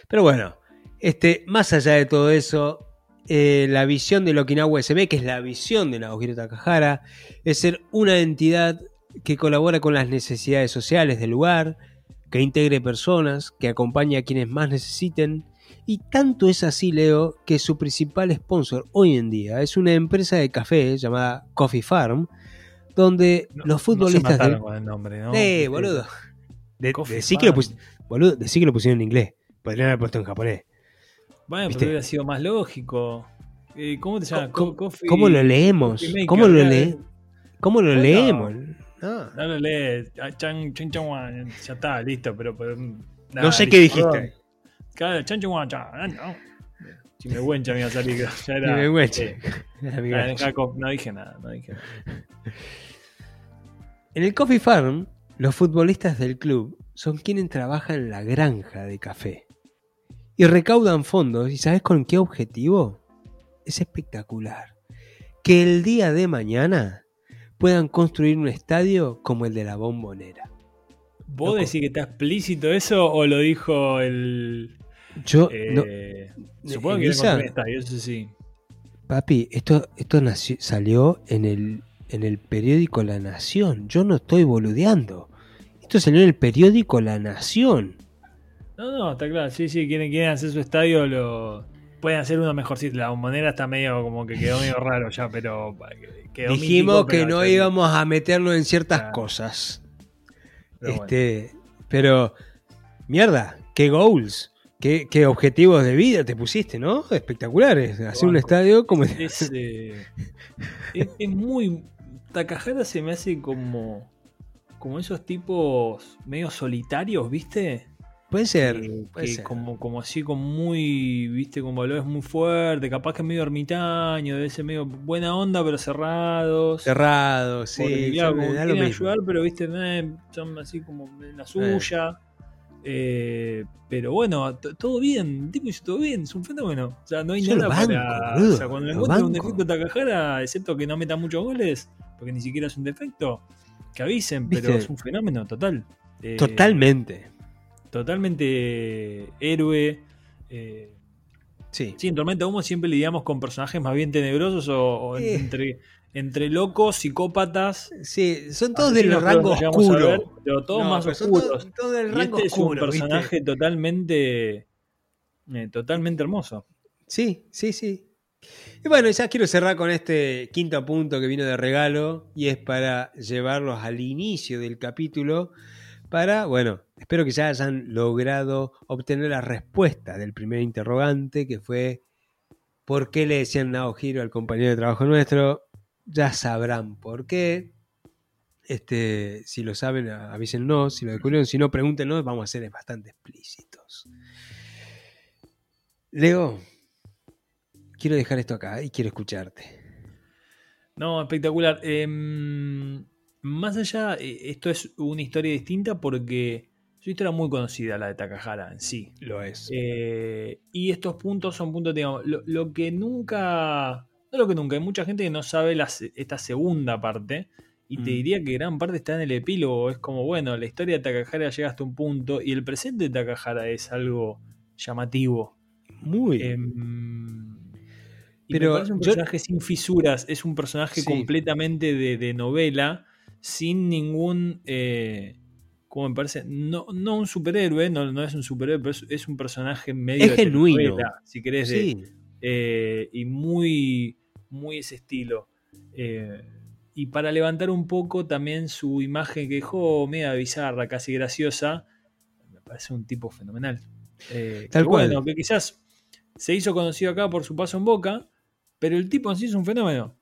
Speaker 2: Pero bueno, este, más allá de todo eso, eh, la visión del Okinawa SB, que es la visión de Naohiro Takahara, es ser una entidad que colabora con las necesidades sociales del lugar, que integre personas, que acompañe a quienes más necesiten Y tanto es así, Leo, que su principal sponsor hoy en día es una empresa de café llamada Coffee Farm, donde
Speaker 3: No-
Speaker 2: los
Speaker 3: no se
Speaker 2: futbolistas
Speaker 3: mataron
Speaker 2: del-
Speaker 3: con el nombre, ¿no?
Speaker 2: Eh, boludo. De,
Speaker 3: Coffee
Speaker 2: decí que lo
Speaker 3: Farm.
Speaker 2: pus- boludo, decí que lo pusieron en inglés. Podrían haber puesto en japonés.
Speaker 3: Bueno,
Speaker 2: ¿Viste?
Speaker 3: pero hubiera sido más lógico. Eh, ¿Cómo te llamas?
Speaker 2: ¿Cómo,
Speaker 3: Co- coffee-
Speaker 2: cómo lo leemos?
Speaker 3: Maker,
Speaker 2: ¿Cómo lo, le ¿Cómo lo
Speaker 3: Bueno.
Speaker 2: leemos? No.
Speaker 3: No lo lees. Ah, chan, chan, chan. Ya está, listo, pero. pero
Speaker 2: No sé qué dijiste.
Speaker 3: Perdón. Claro, chan, chan, guan, chan, ah, no. Si me iba a salir. Ya era. Co- no dije nada, no dije nada.
Speaker 2: En el Coffee Farm, los futbolistas del club son quienes trabajan en la granja de café. Y recaudan fondos, ¿y sabes con qué objetivo? Es espectacular. Que el día de mañana puedan construir un estadio como el de la bombonera.
Speaker 3: ¿Vos
Speaker 2: Loco.
Speaker 3: decís que está explícito eso o lo dijo el.
Speaker 2: Yo, no,
Speaker 3: eh, supongo que construir un estadio, eso sí.
Speaker 2: papi, esto, esto nació- salió en el, en el periódico La Nación. Yo no estoy boludeando. Esto salió en el periódico La Nación.
Speaker 3: No, no, está claro. Sí, sí, quieren, quieren hacer su estadio, lo pueden hacer uno mejorcito. La bombonera está medio como que quedó medio raro ya, pero quedó
Speaker 2: Dijimos
Speaker 3: mítico,
Speaker 2: que
Speaker 3: pero
Speaker 2: no
Speaker 3: ya-
Speaker 2: íbamos a meternos en ciertas
Speaker 3: Claro.
Speaker 2: cosas.
Speaker 3: pero bueno.
Speaker 2: este, pero, mierda, qué goals, qué, qué objetivos de vida te pusiste, ¿no? Espectaculares. Hacer un estadio como...
Speaker 3: Es, eh, es, es muy. Takahara se me hace como. Como esos tipos medio solitarios, ¿viste?
Speaker 2: Puede ser,
Speaker 3: Que-
Speaker 2: puede
Speaker 3: que
Speaker 2: ser.
Speaker 3: como, como así, como muy, viste, con valores muy fuertes, capaz que medio ermitaño, debe ser medio buena onda, pero cerrados.
Speaker 2: Cerrado,
Speaker 3: Porque,
Speaker 2: sí.
Speaker 3: claro,
Speaker 2: sí, me
Speaker 3: como quieren ayudar, pero viste, eh, son así como en la suya. Eh, pero bueno, todo bien, el tipo hizo todo bien, es un fenómeno. O sea, no hay
Speaker 2: Yo
Speaker 3: nada
Speaker 2: banco,
Speaker 3: para. o sea, cuando encuentren un defecto a Takahara, excepto que no meta muchos goles, porque ni siquiera es un defecto, que avisen, pero es un fenómeno total. Eh,
Speaker 2: Totalmente.
Speaker 3: Totalmente héroe. eh,
Speaker 2: Sí.
Speaker 3: Sí, en Tormenta Humo siempre lidiamos con personajes más bien tenebrosos o, o
Speaker 2: Eh.
Speaker 3: entre, entre locos, psicópatas.
Speaker 2: Sí, son todos del
Speaker 3: que
Speaker 2: rango
Speaker 3: ver,
Speaker 2: oscuro.
Speaker 3: pero todos
Speaker 2: No,
Speaker 3: más
Speaker 2: pero son
Speaker 3: oscuros.
Speaker 2: todos, todos del rango
Speaker 3: este es un
Speaker 2: oscuro, ¿viste?
Speaker 3: personaje totalmente, eh, totalmente hermoso.
Speaker 2: Sí, sí, sí. Y bueno, ya quiero cerrar con este quinto punto que vino de regalo y es para llevarlos al inicio del capítulo para, bueno, espero que ya hayan logrado obtener la respuesta del primer interrogante que fue ¿por qué le decían Nao Giro al compañero de trabajo nuestro? Ya sabrán por qué. Este, si lo saben, avísennos, si lo descubrieron, si no, pregúntenos, vamos a ser bastante explícitos. Leo, quiero dejar esto acá y quiero escucharte.
Speaker 3: No, espectacular. Em, más allá, eh, esto es una historia distinta porque es una historia muy conocida, la de Takahara en sí.
Speaker 2: Lo es.
Speaker 3: Eh, y estos puntos son puntos, digamos, lo, lo que nunca, lo que nunca, hay mucha gente que no sabe la esta segunda parte y te
Speaker 2: Mm.
Speaker 3: diría que gran parte está en el epílogo, es como, bueno, la historia de Takahara llega hasta un punto y el presente de Takahara es algo llamativo.
Speaker 2: Muy.
Speaker 3: Em,
Speaker 2: Pero
Speaker 3: parece un
Speaker 2: yo-
Speaker 3: personaje sin fisuras, es un personaje
Speaker 2: Sí.
Speaker 3: completamente de, de novela, sin ningún... eh, como me parece, no, no un superhéroe, no, no es un superhéroe, pero es, es un personaje medio
Speaker 2: Es
Speaker 3: de
Speaker 2: genuino.
Speaker 3: si querés, de-
Speaker 2: sí.
Speaker 3: eh, y muy, muy ese estilo. Eh, y para levantar un poco también su imagen que dejó media bizarra, casi graciosa, me parece un tipo fenomenal. Eh,
Speaker 2: Tal cual.
Speaker 3: Bueno, que quizás se hizo conocido acá por su paso en Boca, pero el tipo en sí es un fenómeno.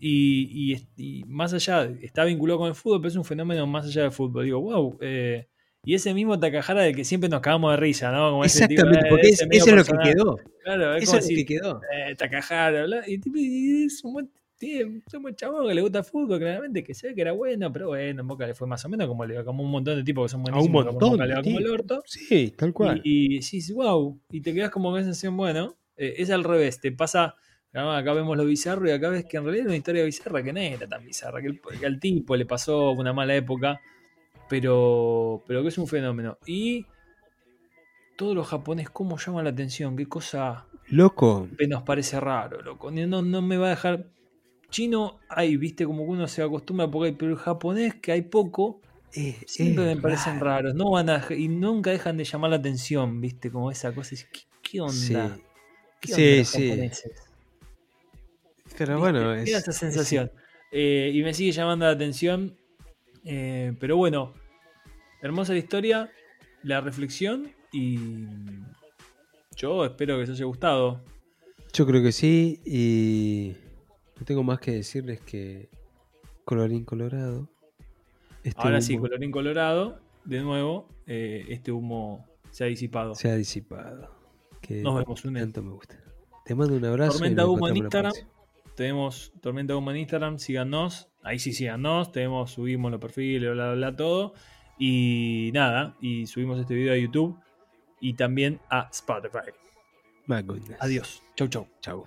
Speaker 3: Y, y- y más allá, está vinculado con el fútbol, pero es un fenómeno más allá del fútbol. Digo, wow. eh, y ese mismo Takahara del que siempre nos cagamos de risa, ¿no? Como ese tipo,
Speaker 2: Exactamente, porque
Speaker 3: ese
Speaker 2: es- eso es lo que quedó.
Speaker 3: Claro, es
Speaker 2: Eso
Speaker 3: como
Speaker 2: es lo
Speaker 3: decir,
Speaker 2: que quedó.
Speaker 3: eh, Takahara, bla, y, tipo, y es un buen, tiene- es un buen chabón que le gusta el fútbol, claramente, que sé que era bueno, pero bueno, en Boca le fue más o menos como, le, como un montón de tipos que son
Speaker 2: un
Speaker 3: buenísimos, como
Speaker 2: montón
Speaker 3: Boca
Speaker 2: de
Speaker 3: le va como el orto.
Speaker 2: Sí, tal cual.
Speaker 3: Y, y sí, wow, y te quedas como con esa sensación, bueno, eh, es al revés, te pasa, acá vemos lo bizarro y acá ves que en realidad era una historia bizarra que no era tan bizarra, que, el- que al tipo le pasó una mala época, pero, pero que es un fenómeno. Y todos los japoneses, cómo llaman la atención, qué cosa
Speaker 2: Loco.
Speaker 3: que nos parece raro, loco. No, no me va a dejar. Chino hay, viste, como que uno se acostumbra porque pero el japonés que hay poco, siempre
Speaker 2: es
Speaker 3: me parecen
Speaker 2: raro.
Speaker 3: raros. No van a, y nunca dejan de llamar la atención, viste, como esa cosa. ¿Qué, ¿qué onda?
Speaker 2: Sí.
Speaker 3: ¿Qué onda
Speaker 2: Sí,
Speaker 3: los
Speaker 2: sí.
Speaker 3: japoneses?
Speaker 2: Pero
Speaker 3: ¿Viste?
Speaker 2: bueno, es,
Speaker 3: esa sensación. Eh, y me sigue llamando la atención. Eh, pero bueno, hermosa la historia, la reflexión y yo espero que os haya gustado.
Speaker 2: Yo creo que sí. Y no tengo más que decirles que colorín colorado. este
Speaker 3: Ahora sí, colorín colorado, de nuevo, eh, este humo se ha disipado.
Speaker 2: se ha disipado. Que
Speaker 3: Nos vemos, Lunes.
Speaker 2: tanto me gusta. Te mando un abrazo.
Speaker 3: Tormenta Humo en Instagram. Tenemos Tormenta Goma en Instagram, síganos. Ahí sí síganos. Tenemos, subimos los perfiles, bla, bla, bla, todo. Y nada, y subimos este video a YouTube y también a Spotify.
Speaker 2: My goodness.
Speaker 3: Adiós. Chau, chau.
Speaker 2: Chau.